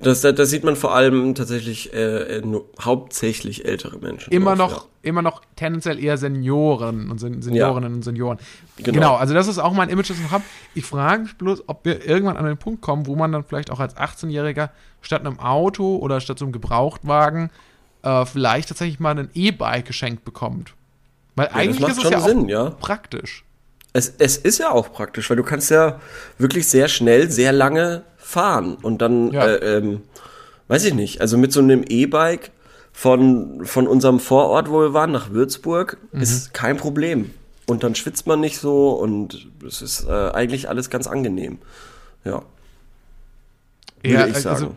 [SPEAKER 2] Das, das, das sieht man vor allem tatsächlich äh, äh, nur, hauptsächlich ältere Menschen.
[SPEAKER 1] immer
[SPEAKER 2] drauf,
[SPEAKER 1] noch, immer noch tendenziell eher Senioren und Sen Seniorinnen und Senioren. Genau.
[SPEAKER 2] Genau.
[SPEAKER 1] also das ist auch mein Image, das ich noch habe. Ich frage mich bloß, ob wir irgendwann an den Punkt kommen, wo man dann vielleicht auch als 18-Jähriger statt einem Auto oder statt so einem Gebrauchtwagen äh, vielleicht tatsächlich mal ein E-Bike geschenkt bekommt. Weil
[SPEAKER 2] das
[SPEAKER 1] eigentlich
[SPEAKER 2] macht
[SPEAKER 1] ist es
[SPEAKER 2] schon
[SPEAKER 1] ja
[SPEAKER 2] Sinn,
[SPEAKER 1] auch
[SPEAKER 2] ja.
[SPEAKER 1] praktisch.
[SPEAKER 2] Es, es ist ja auch praktisch, weil du kannst ja wirklich sehr schnell, sehr lange fahren. Und dann,
[SPEAKER 1] Ja.
[SPEAKER 2] äh, ähm, weiß ich nicht, also mit so einem E-Bike von, von unserem Vorort, wo wir waren, nach Würzburg,
[SPEAKER 1] Mhm.
[SPEAKER 2] ist kein Problem. Und dann schwitzt man nicht so und es ist äh, eigentlich alles ganz angenehm. Ja, würde
[SPEAKER 1] Ja,
[SPEAKER 2] ich
[SPEAKER 1] also-
[SPEAKER 2] sagen.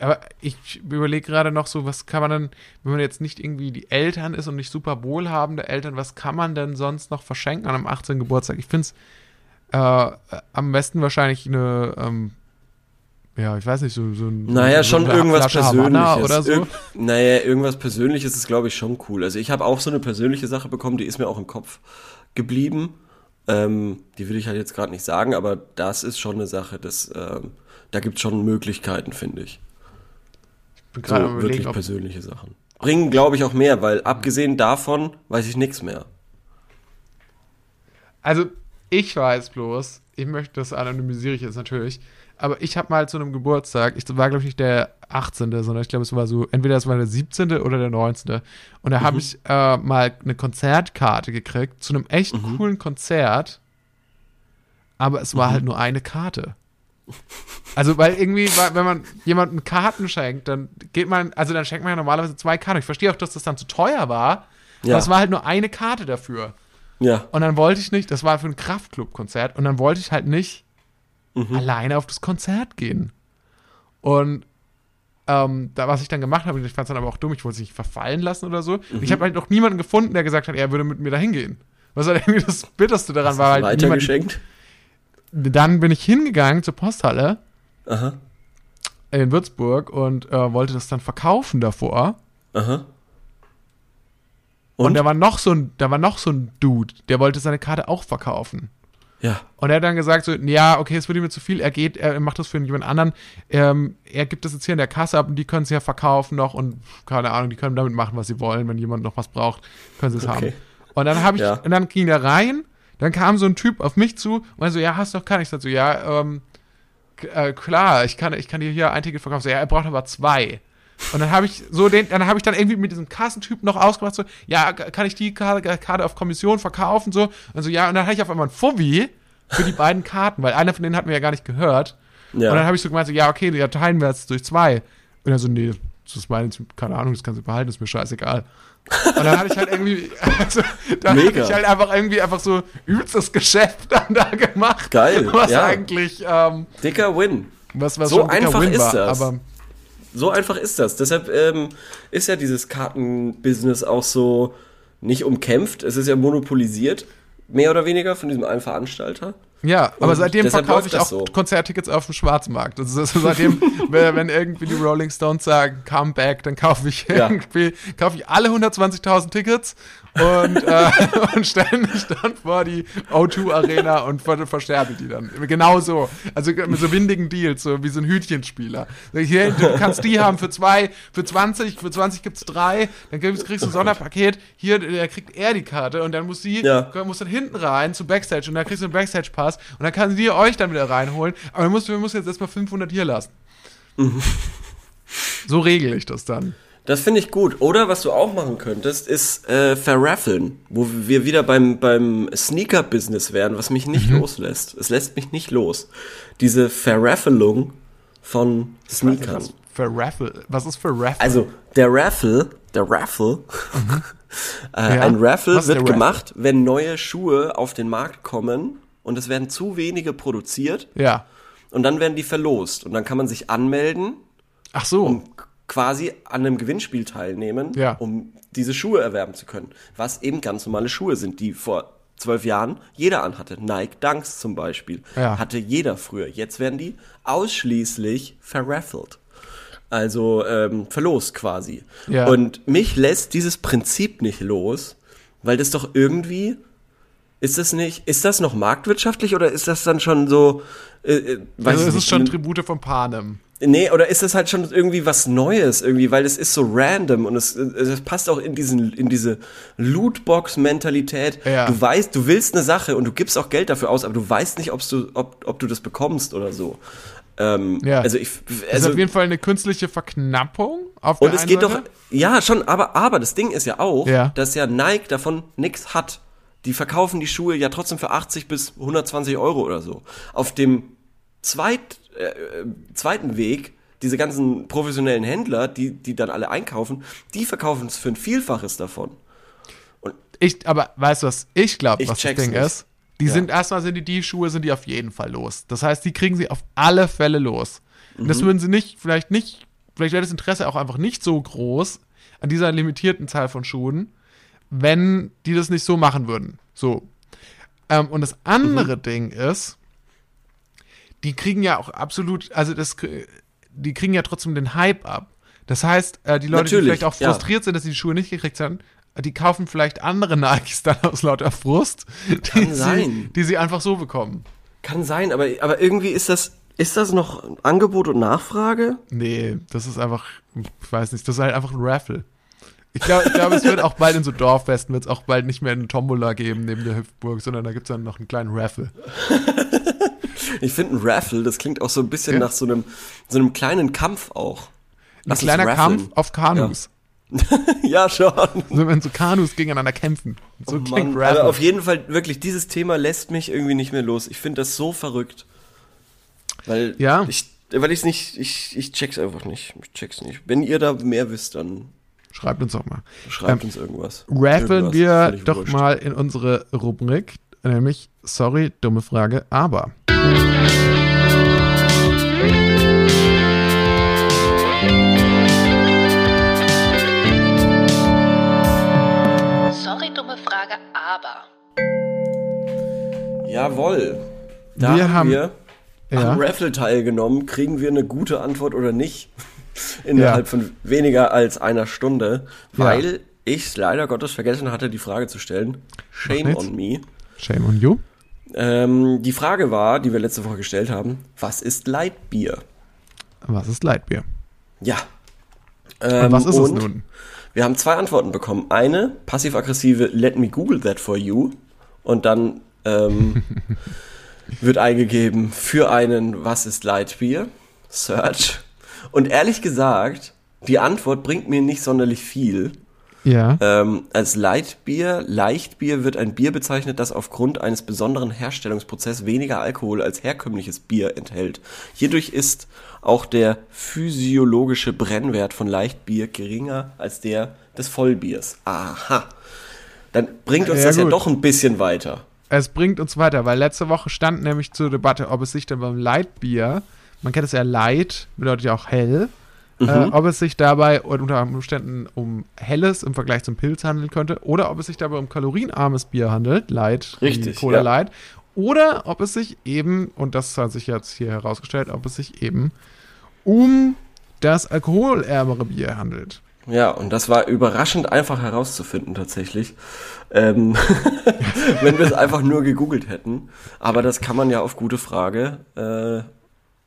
[SPEAKER 1] Aber ich überlege gerade noch so, was kann man dann, wenn man jetzt nicht irgendwie die Eltern ist und nicht super wohlhabende Eltern, was kann man denn sonst noch verschenken an einem 18. Geburtstag? Ich finde es äh, am besten wahrscheinlich eine, ähm, ja, ich weiß nicht, so, so ein.
[SPEAKER 2] Naja,
[SPEAKER 1] so
[SPEAKER 2] schon irgendwas
[SPEAKER 1] Flasche Havanna
[SPEAKER 2] Persönliches.
[SPEAKER 1] Oder so.
[SPEAKER 2] Irg naja, irgendwas Persönliches ist, glaube ich, schon cool. Also ich habe auch so eine persönliche Sache bekommen, die ist mir auch im Kopf geblieben. Ähm, die will ich halt jetzt gerade nicht sagen, aber das ist schon eine Sache, das, ähm, da gibt es schon Möglichkeiten, finde ich.
[SPEAKER 1] Bin
[SPEAKER 2] So wirklich
[SPEAKER 1] überlegen, ob,
[SPEAKER 2] persönliche Sachen. Bringen, glaube ich, auch mehr, weil abgesehen davon weiß ich nichts mehr.
[SPEAKER 1] Also, ich weiß bloß, ich möchte, das anonymisiere ich jetzt natürlich, aber ich habe mal zu einem Geburtstag, ich war, glaube ich, nicht der 18., sondern ich glaube, es war so, entweder es war der 17. oder der 19. Und da habe ich äh, mal eine Konzertkarte gekriegt zu einem echt coolen Konzert, aber es war halt nur eine Karte. Also, weil irgendwie, wenn man jemandem Karten schenkt, dann geht man, also dann schenkt man ja normalerweise zwei Karten. Ich verstehe auch, dass das dann zu teuer war,
[SPEAKER 2] Ja.
[SPEAKER 1] aber es war halt nur eine Karte dafür.
[SPEAKER 2] Ja,
[SPEAKER 1] Und dann wollte ich nicht, das war für ein Kraftclub-Konzert, und dann wollte ich halt nicht alleine auf das Konzert gehen. Und ähm, da, was ich dann gemacht habe, ich fand es dann aber auch dumm, ich wollte es nicht verfallen lassen oder so. Und ich habe halt noch niemanden gefunden, der gesagt hat, er würde mit mir dahin gehen. Was halt <laughs> irgendwie das Bitterste daran war, halt niemand,
[SPEAKER 2] weitergeschenkt.
[SPEAKER 1] Dann bin ich hingegangen zur Posthalle
[SPEAKER 2] Aha,
[SPEAKER 1] in Würzburg und äh, wollte das dann verkaufen davor.
[SPEAKER 2] aha.
[SPEAKER 1] Und,
[SPEAKER 2] Und?
[SPEAKER 1] da war noch so ein, da war noch so ein Dude, der wollte seine Karte auch verkaufen.
[SPEAKER 2] Ja,
[SPEAKER 1] Und er hat dann gesagt so, ja, okay, es wird ihm zu viel, er geht, er macht das für jemand anderen, ähm, er gibt das jetzt hier in der Kasse ab und die können es ja verkaufen noch und keine Ahnung, die können damit machen, was sie wollen, wenn jemand noch was braucht, können sie es
[SPEAKER 2] Okay.
[SPEAKER 1] haben. Und dann habe ich,
[SPEAKER 2] Ja.
[SPEAKER 1] und dann ging er rein, dann kam so ein Typ auf mich zu und meinte so, ja, hast du noch keine? Ich sagte so, ja, ähm, äh, klar, ich kann, ich kann dir hier ein Ticket verkaufen. So, ja, er braucht aber zwei. Und dann habe ich so den, dann habe ich dann irgendwie mit diesem Kassentyp noch ausgemacht, so, ja, kann ich die Karte, auf Kommission verkaufen, so, und so, ja, und dann hatte ich auf einmal ein Fuffi für die beiden Karten, weil einer von denen hatten wir ja gar nicht gehört.
[SPEAKER 2] ja.
[SPEAKER 1] Und dann habe ich so gemeint, so, ja, okay, ja, teilen wir jetzt durch zwei. Und er so, nee, das ist meine, keine Ahnung, das kannst du behalten, ist mir scheißegal. Und dann hatte ich halt irgendwie, also, dann
[SPEAKER 2] Mega.
[SPEAKER 1] hatte ich halt einfach irgendwie einfach so übelstes Geschäft dann da gemacht.
[SPEAKER 2] Geil,
[SPEAKER 1] Was
[SPEAKER 2] ja.
[SPEAKER 1] eigentlich, ähm,
[SPEAKER 2] Dicker Win.
[SPEAKER 1] was, was
[SPEAKER 2] So einfach
[SPEAKER 1] Win
[SPEAKER 2] ist
[SPEAKER 1] war,
[SPEAKER 2] das.
[SPEAKER 1] Aber
[SPEAKER 2] So einfach ist das. Deshalb ähm, ist ja dieses Kartenbusiness auch so nicht umkämpft. Es ist ja monopolisiert, mehr oder weniger von diesem einen Veranstalter.
[SPEAKER 1] Ja, aber
[SPEAKER 2] Und
[SPEAKER 1] seitdem verkaufe ich auch
[SPEAKER 2] so.
[SPEAKER 1] Konzerttickets auf dem Schwarzmarkt. Also seitdem, <laughs> wenn wenn irgendwie die Rolling Stones sagen, come back, dann kaufe ich
[SPEAKER 2] Ja.
[SPEAKER 1] irgendwie, kaufe ich alle 120.000 Tickets und, äh, <laughs> und stelle mich dann vor die O2 Arena und ver versterbe die dann. Genau so. Also mit so windigen Deals, so wie so ein Hütchenspieler. Hier, du kannst die haben für zwei, für 20, für 20 gibt's drei, dann kriegst, kriegst du ein Sonderpaket, hier, der kriegt er die Karte und dann muss sie,
[SPEAKER 2] Ja.
[SPEAKER 1] muss dann hinten rein zu Backstage und dann kriegst du einen Backstage-Pass und dann kann sie euch dann wieder reinholen. Aber wir müssen jetzt erstmal 500 hier lassen. so regle ich das dann.
[SPEAKER 2] Das finde ich gut. Oder was du auch machen könntest, ist äh, verraffeln, wo wir wieder beim, beim Sneaker-Business wären, was mich
[SPEAKER 1] Mhm.
[SPEAKER 2] nicht loslässt. Es lässt mich nicht los. Diese Verraffelung von Sneakern.
[SPEAKER 1] Was für Raffle? Was ist für Raffle?
[SPEAKER 2] Also der Raffle, der Raffle, <laughs> äh,
[SPEAKER 1] Ja,
[SPEAKER 2] ein Raffle
[SPEAKER 1] was
[SPEAKER 2] wird
[SPEAKER 1] Raffle?
[SPEAKER 2] gemacht, wenn neue Schuhe auf den Markt kommen und es werden zu wenige produziert
[SPEAKER 1] ja.
[SPEAKER 2] und dann werden die verlost und dann kann man sich anmelden
[SPEAKER 1] Ach so.
[SPEAKER 2] und quasi an einem Gewinnspiel teilnehmen,
[SPEAKER 1] Ja.
[SPEAKER 2] um diese Schuhe erwerben zu können. Was eben ganz normale Schuhe sind, die vor zwölf Jahren jeder anhatte. Nike Dunks zum Beispiel.
[SPEAKER 1] Ja.
[SPEAKER 2] Hatte jeder früher. Jetzt werden die ausschließlich verraffelt. Also ähm, verlost quasi.
[SPEAKER 1] Ja.
[SPEAKER 2] Und mich lässt dieses Prinzip nicht los, weil das doch irgendwie ist das nicht, ist das noch marktwirtschaftlich oder ist das dann schon so, äh, äh, weiß
[SPEAKER 1] also es ist schon Tribute von Panem.
[SPEAKER 2] Nee, oder ist das halt schon irgendwie was Neues irgendwie, weil es ist so random und es, es passt auch in diesen in diese Lootbox-Mentalität.
[SPEAKER 1] Ja.
[SPEAKER 2] Du weißt, du willst eine Sache und du gibst auch Geld dafür aus, aber du weißt nicht, ob's du, ob, ob du das bekommst oder so. Ähm,
[SPEAKER 1] Ja.
[SPEAKER 2] Also ich,
[SPEAKER 1] Das ist
[SPEAKER 2] also
[SPEAKER 1] auf jeden Fall eine künstliche Verknappung auf
[SPEAKER 2] und es geht doch,
[SPEAKER 1] Seite.
[SPEAKER 2] ja schon, aber aber das Ding ist ja auch,
[SPEAKER 1] Ja.
[SPEAKER 2] dass ja Nike davon nichts hat. Die verkaufen die Schuhe ja trotzdem für 80 bis 120 Euro oder so. Auf dem zweit, äh, äh, zweiten Weg, diese ganzen professionellen Händler, die, die dann alle einkaufen, die verkaufen es für ein Vielfaches davon.
[SPEAKER 1] Ich, aber weißt du was, ich glaube, was das Ding
[SPEAKER 2] nicht.
[SPEAKER 1] ist? Die
[SPEAKER 2] Ja.
[SPEAKER 1] sind erstmal sind die, die Schuhe sind die auf jeden Fall los. Das heißt, die kriegen sie auf alle Fälle los. Und
[SPEAKER 2] Mhm.
[SPEAKER 1] das würden sie nicht, vielleicht nicht vielleicht wäre das Interesse auch einfach nicht so groß an dieser limitierten Zahl von Schuhen, wenn die das nicht so machen würden. So. Ähm, und das andere Ding ist, die kriegen ja auch absolut, also das, die kriegen ja trotzdem den Hype ab. Das heißt, äh, die Leute, die vielleicht auch
[SPEAKER 2] ja.
[SPEAKER 1] frustriert sind, dass sie die Schuhe nicht gekriegt haben, die kaufen vielleicht andere Nikes dann aus lauter Frust, die,
[SPEAKER 2] Kann
[SPEAKER 1] sie,
[SPEAKER 2] sein.
[SPEAKER 1] die sie einfach so bekommen.
[SPEAKER 2] Kann sein, aber, aber irgendwie ist das, ist das noch Angebot und Nachfrage?
[SPEAKER 1] Nee, das ist einfach, ich weiß nicht, das ist halt einfach ein Raffle. Ich glaube, glaub, es wird auch bald in so Dorffesten, wird es auch bald nicht mehr eine Tombola geben neben der Hüpfburg, sondern da gibt es dann noch einen kleinen Raffle. <laughs>
[SPEAKER 2] Ich finde ein Raffle, das klingt auch so ein bisschen
[SPEAKER 1] Ja.
[SPEAKER 2] nach so einem, so einem kleinen Kampf auch.
[SPEAKER 1] Ein
[SPEAKER 2] Lass uns
[SPEAKER 1] kleiner. Kampf auf Kanus. <laughs>
[SPEAKER 2] ja, schon.
[SPEAKER 1] So, wenn so Kanus gegeneinander kämpfen. So
[SPEAKER 2] Oh
[SPEAKER 1] klingt
[SPEAKER 2] Mann, auf jeden Fall wirklich, dieses Thema lässt mich irgendwie nicht mehr los. Ich finde das so verrückt. Weil
[SPEAKER 1] Ja.
[SPEAKER 2] ich, weil ich es nicht, ich, ich check's einfach nicht. Ich check's nicht. Wenn ihr da mehr wisst, dann
[SPEAKER 1] Schreibt uns doch mal.
[SPEAKER 2] schreibt
[SPEAKER 1] Ähm,
[SPEAKER 2] uns irgendwas.
[SPEAKER 1] Raffeln wir doch
[SPEAKER 2] wurscht.
[SPEAKER 1] mal in unsere Rubrik, nämlich, sorry, dumme Frage, aber.
[SPEAKER 2] Jawohl. Da
[SPEAKER 1] Wir
[SPEAKER 2] haben wir
[SPEAKER 1] Ja.
[SPEAKER 2] am Raffle teilgenommen. Kriegen wir eine gute Antwort oder nicht? <laughs> Innerhalb
[SPEAKER 1] Ja.
[SPEAKER 2] von weniger als einer Stunde.
[SPEAKER 1] Ja.
[SPEAKER 2] Weil ich leider Gottes vergessen hatte, die Frage zu stellen. Shame on me.
[SPEAKER 1] Shame on you.
[SPEAKER 2] Ähm, die Frage war, die wir letzte Woche gestellt haben, was ist Lightbier?
[SPEAKER 1] Was ist Leitbier?
[SPEAKER 2] Ja.
[SPEAKER 1] Und
[SPEAKER 2] Ähm,
[SPEAKER 1] was ist es
[SPEAKER 2] und
[SPEAKER 1] nun?
[SPEAKER 2] Wir haben zwei Antworten bekommen. Eine, passiv-aggressive, let me google that for you. Und dann ähm, <laughs> wird eingegeben für einen, was ist Lightbier? Search. Und ehrlich gesagt, die Antwort bringt mir nicht sonderlich viel.
[SPEAKER 1] Ja.
[SPEAKER 2] Ähm, als Leitbier, Leichtbier wird ein Bier bezeichnet, das aufgrund eines besonderen Herstellungsprozesses weniger Alkohol als herkömmliches Bier enthält. Hierdurch ist auch der physiologische Brennwert von Leichtbier geringer als der des Vollbiers. Aha. Dann bringt uns
[SPEAKER 1] Ja,
[SPEAKER 2] das ja
[SPEAKER 1] gut.
[SPEAKER 2] doch ein bisschen weiter.
[SPEAKER 1] Es bringt uns weiter, weil letzte Woche stand nämlich zur Debatte, ob es sich dann beim Leitbier, man kennt es ja Light, bedeutet ja auch hell,
[SPEAKER 2] Mhm.
[SPEAKER 1] äh, ob es sich dabei unter Umständen um helles im Vergleich zum Pilz handeln könnte oder ob es sich dabei um kalorienarmes Bier handelt, Light,
[SPEAKER 2] Richtig,
[SPEAKER 1] Cola
[SPEAKER 2] ja.
[SPEAKER 1] Light, oder ob es sich eben, und das hat sich jetzt hier herausgestellt, ob es sich eben um das alkoholärmere Bier handelt.
[SPEAKER 2] Ja, und das war überraschend einfach herauszufinden tatsächlich, ähm, <laughs> wenn wir es einfach nur gegoogelt hätten. Aber das kann man ja auf gute Frage äh,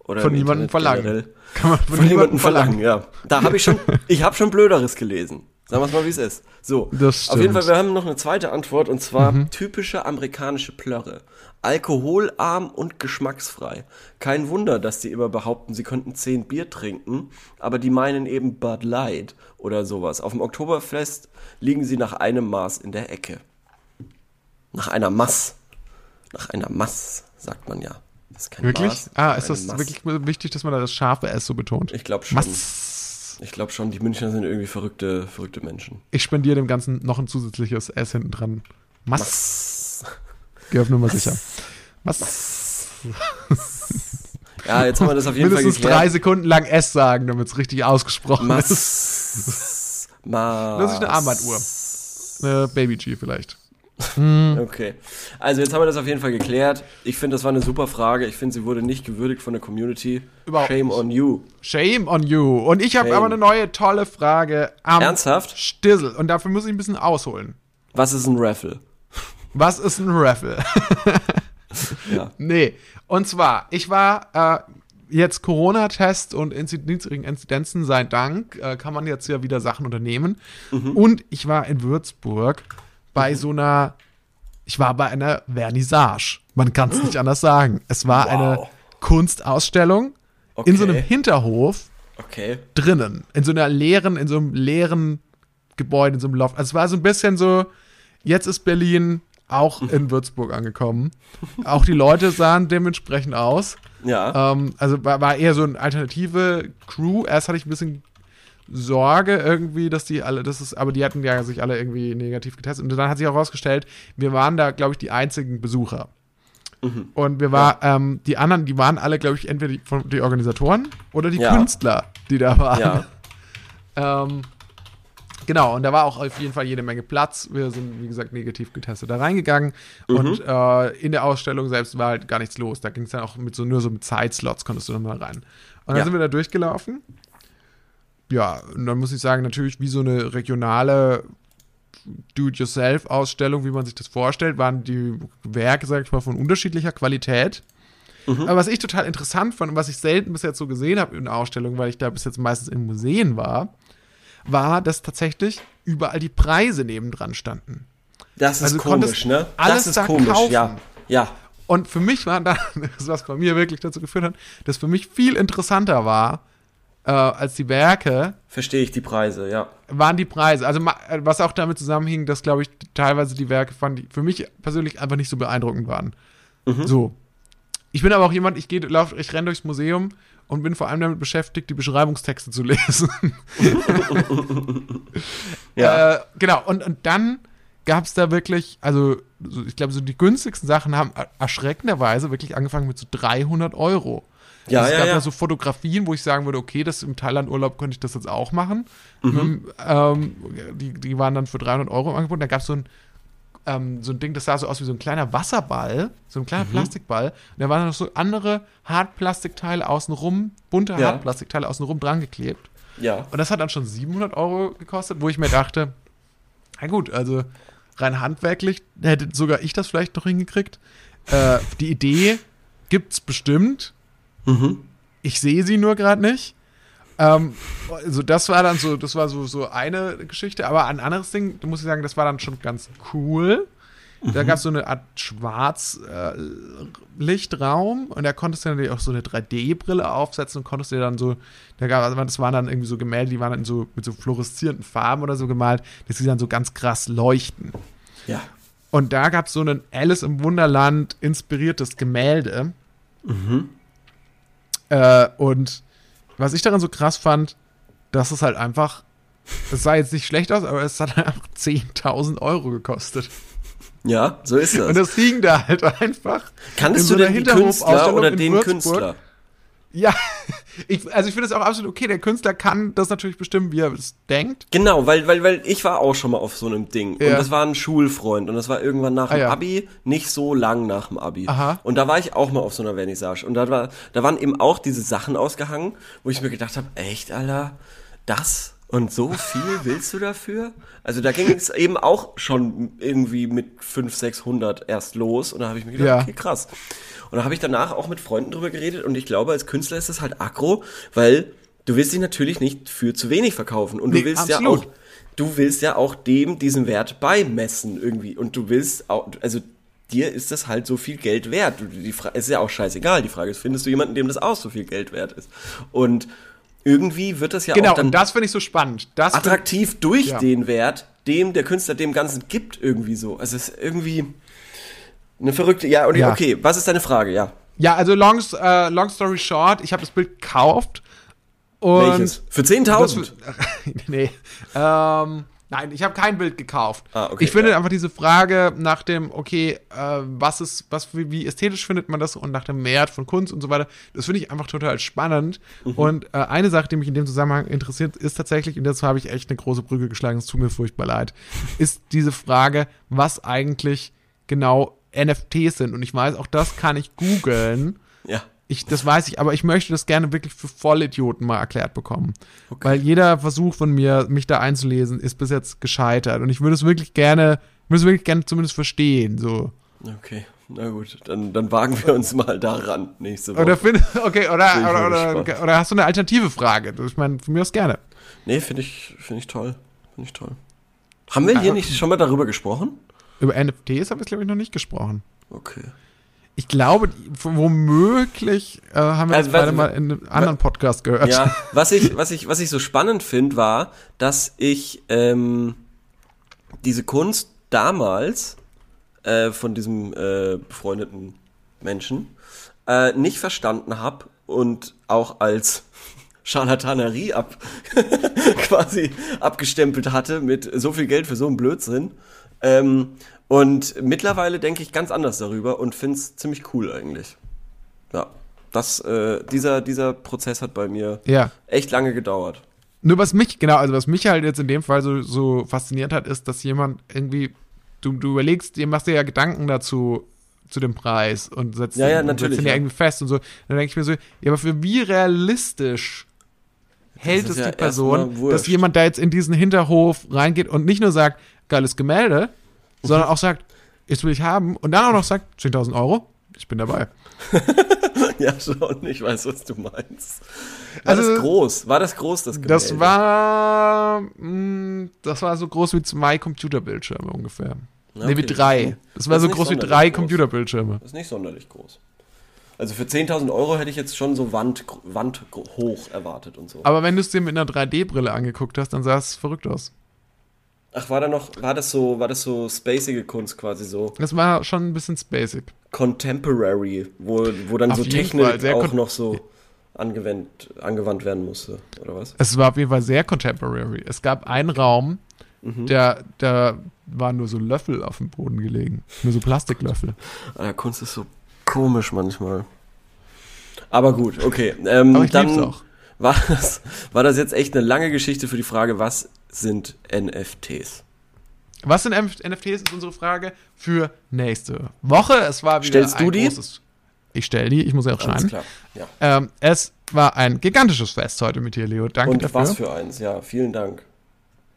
[SPEAKER 2] oder
[SPEAKER 1] Von niemandem verlangen.
[SPEAKER 2] generell
[SPEAKER 1] Kann man
[SPEAKER 2] Von, niemandem verlangen, ja. Da habe ich schon, ich habe schon Blöderes gelesen. Sagen wir es mal, wie es ist. So,
[SPEAKER 1] Das
[SPEAKER 2] auf jeden Fall, wir haben noch eine zweite Antwort und zwar typische amerikanische Plörre. Alkoholarm und geschmacksfrei. Kein Wunder, dass die immer behaupten, sie könnten zehn Bier trinken, aber die meinen eben Bud Light oder sowas. Auf dem Oktoberfest liegen sie nach einem Maß in der Ecke. Nach einer Mass. Nach einer Mass, sagt man ja.
[SPEAKER 1] Wirklich?
[SPEAKER 2] Maß,
[SPEAKER 1] ah, ist das
[SPEAKER 2] Mass.
[SPEAKER 1] wirklich wichtig, dass man da das scharfe S so betont?
[SPEAKER 2] Ich glaube schon.
[SPEAKER 1] Mass.
[SPEAKER 2] Ich glaube schon, die Münchner sind irgendwie verrückte, verrückte Menschen.
[SPEAKER 1] Ich spendiere dem Ganzen noch ein zusätzliches S hinten dran. Mass.
[SPEAKER 2] Mass.
[SPEAKER 1] Geh auf Nummer sicher. Mass.
[SPEAKER 2] Ja, jetzt haben wir das auf jeden Fall
[SPEAKER 1] Mindestens drei
[SPEAKER 2] geklärt.
[SPEAKER 1] Sekunden lang S sagen, damit es richtig ausgesprochen ist.
[SPEAKER 2] Mass. Mass.
[SPEAKER 1] Das ist eine Armbanduhr. Eine Baby G vielleicht.
[SPEAKER 2] Okay. Also jetzt haben wir das auf jeden Fall geklärt. Ich finde, das war eine super Frage. Ich finde, sie wurde nicht gewürdigt von der Community.
[SPEAKER 1] Überhaupt
[SPEAKER 2] Shame
[SPEAKER 1] nicht.
[SPEAKER 2] on you.
[SPEAKER 1] Shame on you. Und ich habe aber eine neue tolle Frage am
[SPEAKER 2] Ernsthaft?
[SPEAKER 1] Stissel. Und dafür muss ich ein bisschen ausholen.
[SPEAKER 2] Was ist ein Raffle?
[SPEAKER 1] Was ist ein Raffle? <laughs>
[SPEAKER 2] Ja.
[SPEAKER 1] Nee. Und zwar, ich war äh, jetzt Corona-Test und niedrigen Inzidenzen sei Dank, äh, kann man jetzt ja wieder Sachen unternehmen. Und ich war in Würzburg bei so einer, ich war bei einer Vernissage. Man kann es nicht anders sagen. Es war
[SPEAKER 2] Wow.
[SPEAKER 1] eine Kunstausstellung in so einem
[SPEAKER 2] Okay.
[SPEAKER 1] Hinterhof
[SPEAKER 2] Okay.
[SPEAKER 1] drinnen, in so einer leeren, in so einem leeren Gebäude, in so einem Loft. Also es war so ein bisschen so, jetzt ist Berlin auch in Würzburg angekommen. Auch die Leute sahen dementsprechend aus.
[SPEAKER 2] Ja.
[SPEAKER 1] Ähm, also war, war eher so eine alternative Crew. Erst hatte ich ein bisschen Sorge irgendwie, dass die alle, das ist, aber die hatten ja sich alle irgendwie negativ getestet. Und dann hat sich auch herausgestellt, wir waren da, glaube ich, die einzigen Besucher. Und wir war, ähm, die anderen, die waren alle, glaube ich, entweder die, von, die Organisatoren oder die
[SPEAKER 2] Ja.
[SPEAKER 1] Künstler, die da waren.
[SPEAKER 2] Ja.
[SPEAKER 1] Ähm, genau, und da war auch auf jeden Fall jede Menge Platz. Wir sind, wie gesagt, negativ getestet da reingegangen. Und äh, in der Ausstellung selbst war halt gar nichts los. Da ging es dann auch mit so nur so mit Zeitslots konntest du dann mal rein. Und dann
[SPEAKER 2] Ja.
[SPEAKER 1] sind wir da durchgelaufen. Ja, und dann muss ich sagen, natürlich wie so eine regionale Do-it-yourself-Ausstellung, wie man sich das vorstellt, waren die Werke, sag ich mal, von unterschiedlicher Qualität. Aber was ich total interessant fand und was ich selten bis jetzt so gesehen habe in der Ausstellung, weil ich da bis jetzt meistens in Museen war, war, dass tatsächlich überall die Preise nebendran standen.
[SPEAKER 2] Das ist
[SPEAKER 1] Also
[SPEAKER 2] komisch, ne?
[SPEAKER 1] alles
[SPEAKER 2] das ist
[SPEAKER 1] da
[SPEAKER 2] komisch,
[SPEAKER 1] kaufen.
[SPEAKER 2] ja. Ja.
[SPEAKER 1] Und für mich war dann, <laughs> das, was bei mir wirklich dazu geführt hat, dass für mich viel interessanter war, äh, als die Werke,
[SPEAKER 2] Verstehe ich die Preise, ja.
[SPEAKER 1] waren die Preise. Also äh, was auch damit zusammenhing, dass, glaube ich, teilweise die Werke fand, die für mich persönlich einfach nicht so beeindruckend waren. So. Ich bin aber auch jemand, ich gehe, lauf, ich renne durchs Museum und bin vor allem damit beschäftigt, die Beschreibungstexte zu lesen. <laughs>
[SPEAKER 2] Ja.
[SPEAKER 1] Äh, genau, und, und dann gab es da wirklich, also so, ich glaube, so die günstigsten Sachen haben er- erschreckenderweise wirklich angefangen mit so 300 Euro.
[SPEAKER 2] Ja,
[SPEAKER 1] Also es
[SPEAKER 2] ja,
[SPEAKER 1] gab
[SPEAKER 2] ja.
[SPEAKER 1] da so Fotografien, wo ich sagen würde, okay, das im Thailand-Urlaub könnte ich das jetzt auch machen. Ähm, ähm, die, die waren dann für 300 Euro im Angebot. Da gab es so ein, ähm, so ein Ding, das sah so aus wie so ein kleiner Wasserball, so ein kleiner
[SPEAKER 2] Mhm.
[SPEAKER 1] Plastikball. Und da waren noch so andere Hartplastikteile außenrum, bunte
[SPEAKER 2] Ja.
[SPEAKER 1] Hartplastikteile außenrum dran geklebt.
[SPEAKER 2] Ja.
[SPEAKER 1] Und das hat dann schon 700 Euro gekostet, wo ich mir dachte, na gut, also rein handwerklich hätte sogar ich das vielleicht noch hingekriegt. Äh, die Idee gibt's bestimmt.
[SPEAKER 2] Mhm.
[SPEAKER 1] Ich sehe sie nur gerade nicht. Ähm, also das war dann so, das war so, so eine Geschichte, aber ein anderes Ding, da muss ich sagen, das war dann schon ganz cool. Da gab es so eine Art Schwarzlichtraum und da konntest du natürlich auch so eine 3D-Brille aufsetzen und konntest dir dann so, da gab, also das waren dann irgendwie so Gemälde, die waren dann so mit so fluoreszierenden Farben oder so gemalt, dass sie dann so ganz krass leuchten.
[SPEAKER 2] Ja.
[SPEAKER 1] Und da gab es so ein Alice im Wunderland inspiriertes Gemälde. Äh, und was ich daran so krass fand, dass es halt einfach, es sah jetzt nicht schlecht aus, aber es hat einfach 10.000 Euro gekostet.
[SPEAKER 2] Ja, so ist
[SPEAKER 1] Und
[SPEAKER 2] das.
[SPEAKER 1] das hing da halt einfach.
[SPEAKER 2] Kannst du
[SPEAKER 1] so
[SPEAKER 2] denn die Künstler oder den
[SPEAKER 1] Würzburg.
[SPEAKER 2] Künstler?
[SPEAKER 1] Ja, <laughs> ich, also ich finde es auch absolut okay. Der Künstler kann das natürlich bestimmen, wie er es denkt.
[SPEAKER 2] Genau, weil, weil, weil ich war auch schon mal auf so einem Ding.
[SPEAKER 1] Ja.
[SPEAKER 2] Und das war ein Schulfreund. Und das war irgendwann nach
[SPEAKER 1] Ah,
[SPEAKER 2] dem
[SPEAKER 1] ja.
[SPEAKER 2] Abi, nicht so lang nach dem Abi.
[SPEAKER 1] Aha.
[SPEAKER 2] Und da war ich auch mal auf so einer Vernissage. Und da, war, da waren eben auch diese Sachen ausgehangen, wo ich mir gedacht habe, echt, Alter, das und so viel willst du dafür? Also da ging es eben auch schon irgendwie mit 500, 600 erst los. Und da habe ich mir gedacht,
[SPEAKER 1] Ja.
[SPEAKER 2] okay, krass. Und da habe ich danach auch mit Freunden drüber geredet. Und ich glaube, als Künstler ist das halt aggro, weil du willst dich natürlich nicht für zu wenig verkaufen. Und
[SPEAKER 1] Nee,
[SPEAKER 2] du willst ja
[SPEAKER 1] absolut.
[SPEAKER 2] auch du willst ja auch dem diesen Wert beimessen irgendwie und du willst auch, also dir ist das halt so viel Geld wert. Du, die Fra es ist ja auch scheißegal. Die Frage ist, findest du jemanden, dem das auch so viel Geld wert ist? Und irgendwie wird das ja
[SPEAKER 1] Genau,
[SPEAKER 2] auch dann
[SPEAKER 1] und das finde ich so spannend. Das find-
[SPEAKER 2] attraktiv durch
[SPEAKER 1] Ja.
[SPEAKER 2] den Wert, dem der Künstler dem Ganzen gibt irgendwie so. Also es ist irgendwie eine verrückte. Ja, und
[SPEAKER 1] Ja.
[SPEAKER 2] okay, was ist deine Frage? Ja.
[SPEAKER 1] Ja, also long, äh, long story short, ich habe das Bild gekauft. Und
[SPEAKER 2] Welches? Für
[SPEAKER 1] Das,
[SPEAKER 2] 10.000? <laughs>
[SPEAKER 1] nee. Ähm, nein, ich habe kein Bild gekauft.
[SPEAKER 2] Ah, okay,
[SPEAKER 1] ich finde
[SPEAKER 2] ja.
[SPEAKER 1] einfach diese Frage nach dem, okay, äh, was ist, was, wie, wie ästhetisch findet man das und nach dem Wert von Kunst und so weiter, das finde ich einfach total spannend.
[SPEAKER 2] Mhm.
[SPEAKER 1] Und äh, eine Sache, die mich in dem Zusammenhang interessiert, ist tatsächlich, und dazu habe ich echt eine große Brücke geschlagen, es tut mir furchtbar leid, <laughs> ist diese Frage, was eigentlich genau NFTs sind. Und ich weiß, auch das kann ich googeln.
[SPEAKER 2] Ja.
[SPEAKER 1] Ich, das weiß ich, aber ich möchte das gerne wirklich für Vollidioten mal erklärt bekommen. Weil jeder Versuch von mir, mich da einzulesen, ist bis jetzt gescheitert. Und ich würde es wirklich gerne, würde es wirklich gerne zumindest verstehen. So.
[SPEAKER 2] Okay. Na gut, dann, dann wagen wir uns mal daran nächste Woche.
[SPEAKER 1] Oder find, okay, oder, oder, oder, oder hast du eine alternative Frage? Ich meine, von mir aus gerne.
[SPEAKER 2] Nee, finde ich, finde ich toll. Finde ich toll. Haben wir hier nicht schon mal darüber gesprochen?
[SPEAKER 1] Über NFTs habe ich, glaube ich, noch nicht gesprochen.
[SPEAKER 2] Okay.
[SPEAKER 1] Ich glaube, womöglich äh, haben wir
[SPEAKER 2] Also,
[SPEAKER 1] das beide mal in einem anderen Podcast gehört.
[SPEAKER 2] Ja, <laughs> was ich, was ich, was ich so spannend finde, war, dass ich ähm, diese Kunst damals äh, von diesem äh, befreundeten Menschen äh, nicht verstanden habe und auch als <laughs> Scharlatanerie ab <laughs> quasi abgestempelt hatte mit so viel Geld für so einen Blödsinn. Ähm, und mittlerweile denke ich ganz anders darüber und finde es ziemlich cool eigentlich. Ja, das, äh, dieser, dieser Prozess hat bei mir
[SPEAKER 1] Ja.
[SPEAKER 2] echt lange gedauert.
[SPEAKER 1] Nur was mich, genau, also was mich halt jetzt in dem Fall so, so fasziniert hat, ist, dass jemand irgendwie, du, du überlegst, dir machst dir ja Gedanken dazu, zu dem Preis und setzt,
[SPEAKER 2] Ja, ja,
[SPEAKER 1] den, und setzt den ja irgendwie fest und so. Dann denke ich mir so, ja, aber für wie realistisch hält es
[SPEAKER 2] ja
[SPEAKER 1] die Person, dass jemand da jetzt in diesen Hinterhof reingeht und nicht nur sagt, geiles Gemälde, sondern auch sagt, das will ich haben und dann auch noch sagt, 10.000 Euro, ich bin dabei. <laughs>
[SPEAKER 2] ja, schon, ich weiß, was du meinst. War
[SPEAKER 1] Also-
[SPEAKER 2] das groß? War das groß, das Gemälde?
[SPEAKER 1] Das war, mh, das war so groß wie zwei Computerbildschirme ungefähr.
[SPEAKER 2] Ja,
[SPEAKER 1] Nee, wie
[SPEAKER 2] okay.
[SPEAKER 1] drei. Das war
[SPEAKER 2] Das
[SPEAKER 1] so groß wie drei
[SPEAKER 2] groß.
[SPEAKER 1] Computerbildschirme.
[SPEAKER 2] Das ist nicht sonderlich groß. Also für 10.000 Euro hätte ich jetzt schon so Wand, Wand hoch erwartet und so.
[SPEAKER 1] Aber wenn du es dir mit einer 3D-Brille angeguckt hast, dann sah es verrückt aus.
[SPEAKER 2] Ach, war da noch, war das so, war das so spacige Kunst quasi so
[SPEAKER 1] Das war schon ein bisschen basic.
[SPEAKER 2] contemporary, wo, wo dann
[SPEAKER 1] Auf
[SPEAKER 2] so
[SPEAKER 1] Fall,
[SPEAKER 2] Technik
[SPEAKER 1] sehr
[SPEAKER 2] auch noch so angewendet, angewandt werden musste, oder was?
[SPEAKER 1] Es war auf jeden Fall sehr contemporary. Es gab einen Raum,
[SPEAKER 2] Mhm.
[SPEAKER 1] der, da waren nur so Löffel auf dem Boden gelegen. Nur so Plastiklöffel.
[SPEAKER 2] Ah, Kunst ist so komisch manchmal. Aber gut, okay. Ähm,
[SPEAKER 1] Aber ich
[SPEAKER 2] dann
[SPEAKER 1] auch.
[SPEAKER 2] War das, war das jetzt echt eine lange Geschichte für die Frage, was sind NFTs?
[SPEAKER 1] Was sind NFTs, ist unsere Frage für nächste Woche. Es war wieder
[SPEAKER 2] Stellst
[SPEAKER 1] ein
[SPEAKER 2] du die?
[SPEAKER 1] großes... Ich stelle die, ich muss ja auch schneiden.
[SPEAKER 2] Ja.
[SPEAKER 1] Ähm, es war ein gigantisches Fest heute mit dir, Leo. Danke
[SPEAKER 2] Und
[SPEAKER 1] dafür.
[SPEAKER 2] was für eins, ja, vielen Dank.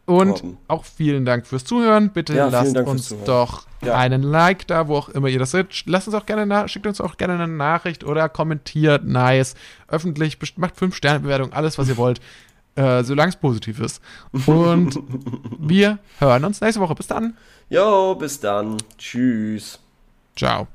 [SPEAKER 1] Und
[SPEAKER 2] Torben.
[SPEAKER 1] auch vielen Dank fürs Zuhören. Bitte
[SPEAKER 2] Ja,
[SPEAKER 1] lasst uns doch
[SPEAKER 2] Ja.
[SPEAKER 1] einen Like da, wo auch immer ihr das seht. Lasst uns auch gerne schickt uns auch gerne eine Nachricht oder kommentiert, nice, öffentlich, macht 5 Sterne Bewertung, alles was ihr wollt, äh, solange es positiv ist. Und <laughs> wir hören uns nächste Woche. Bis dann.
[SPEAKER 2] Jo, bis dann. Tschüss.
[SPEAKER 1] Ciao.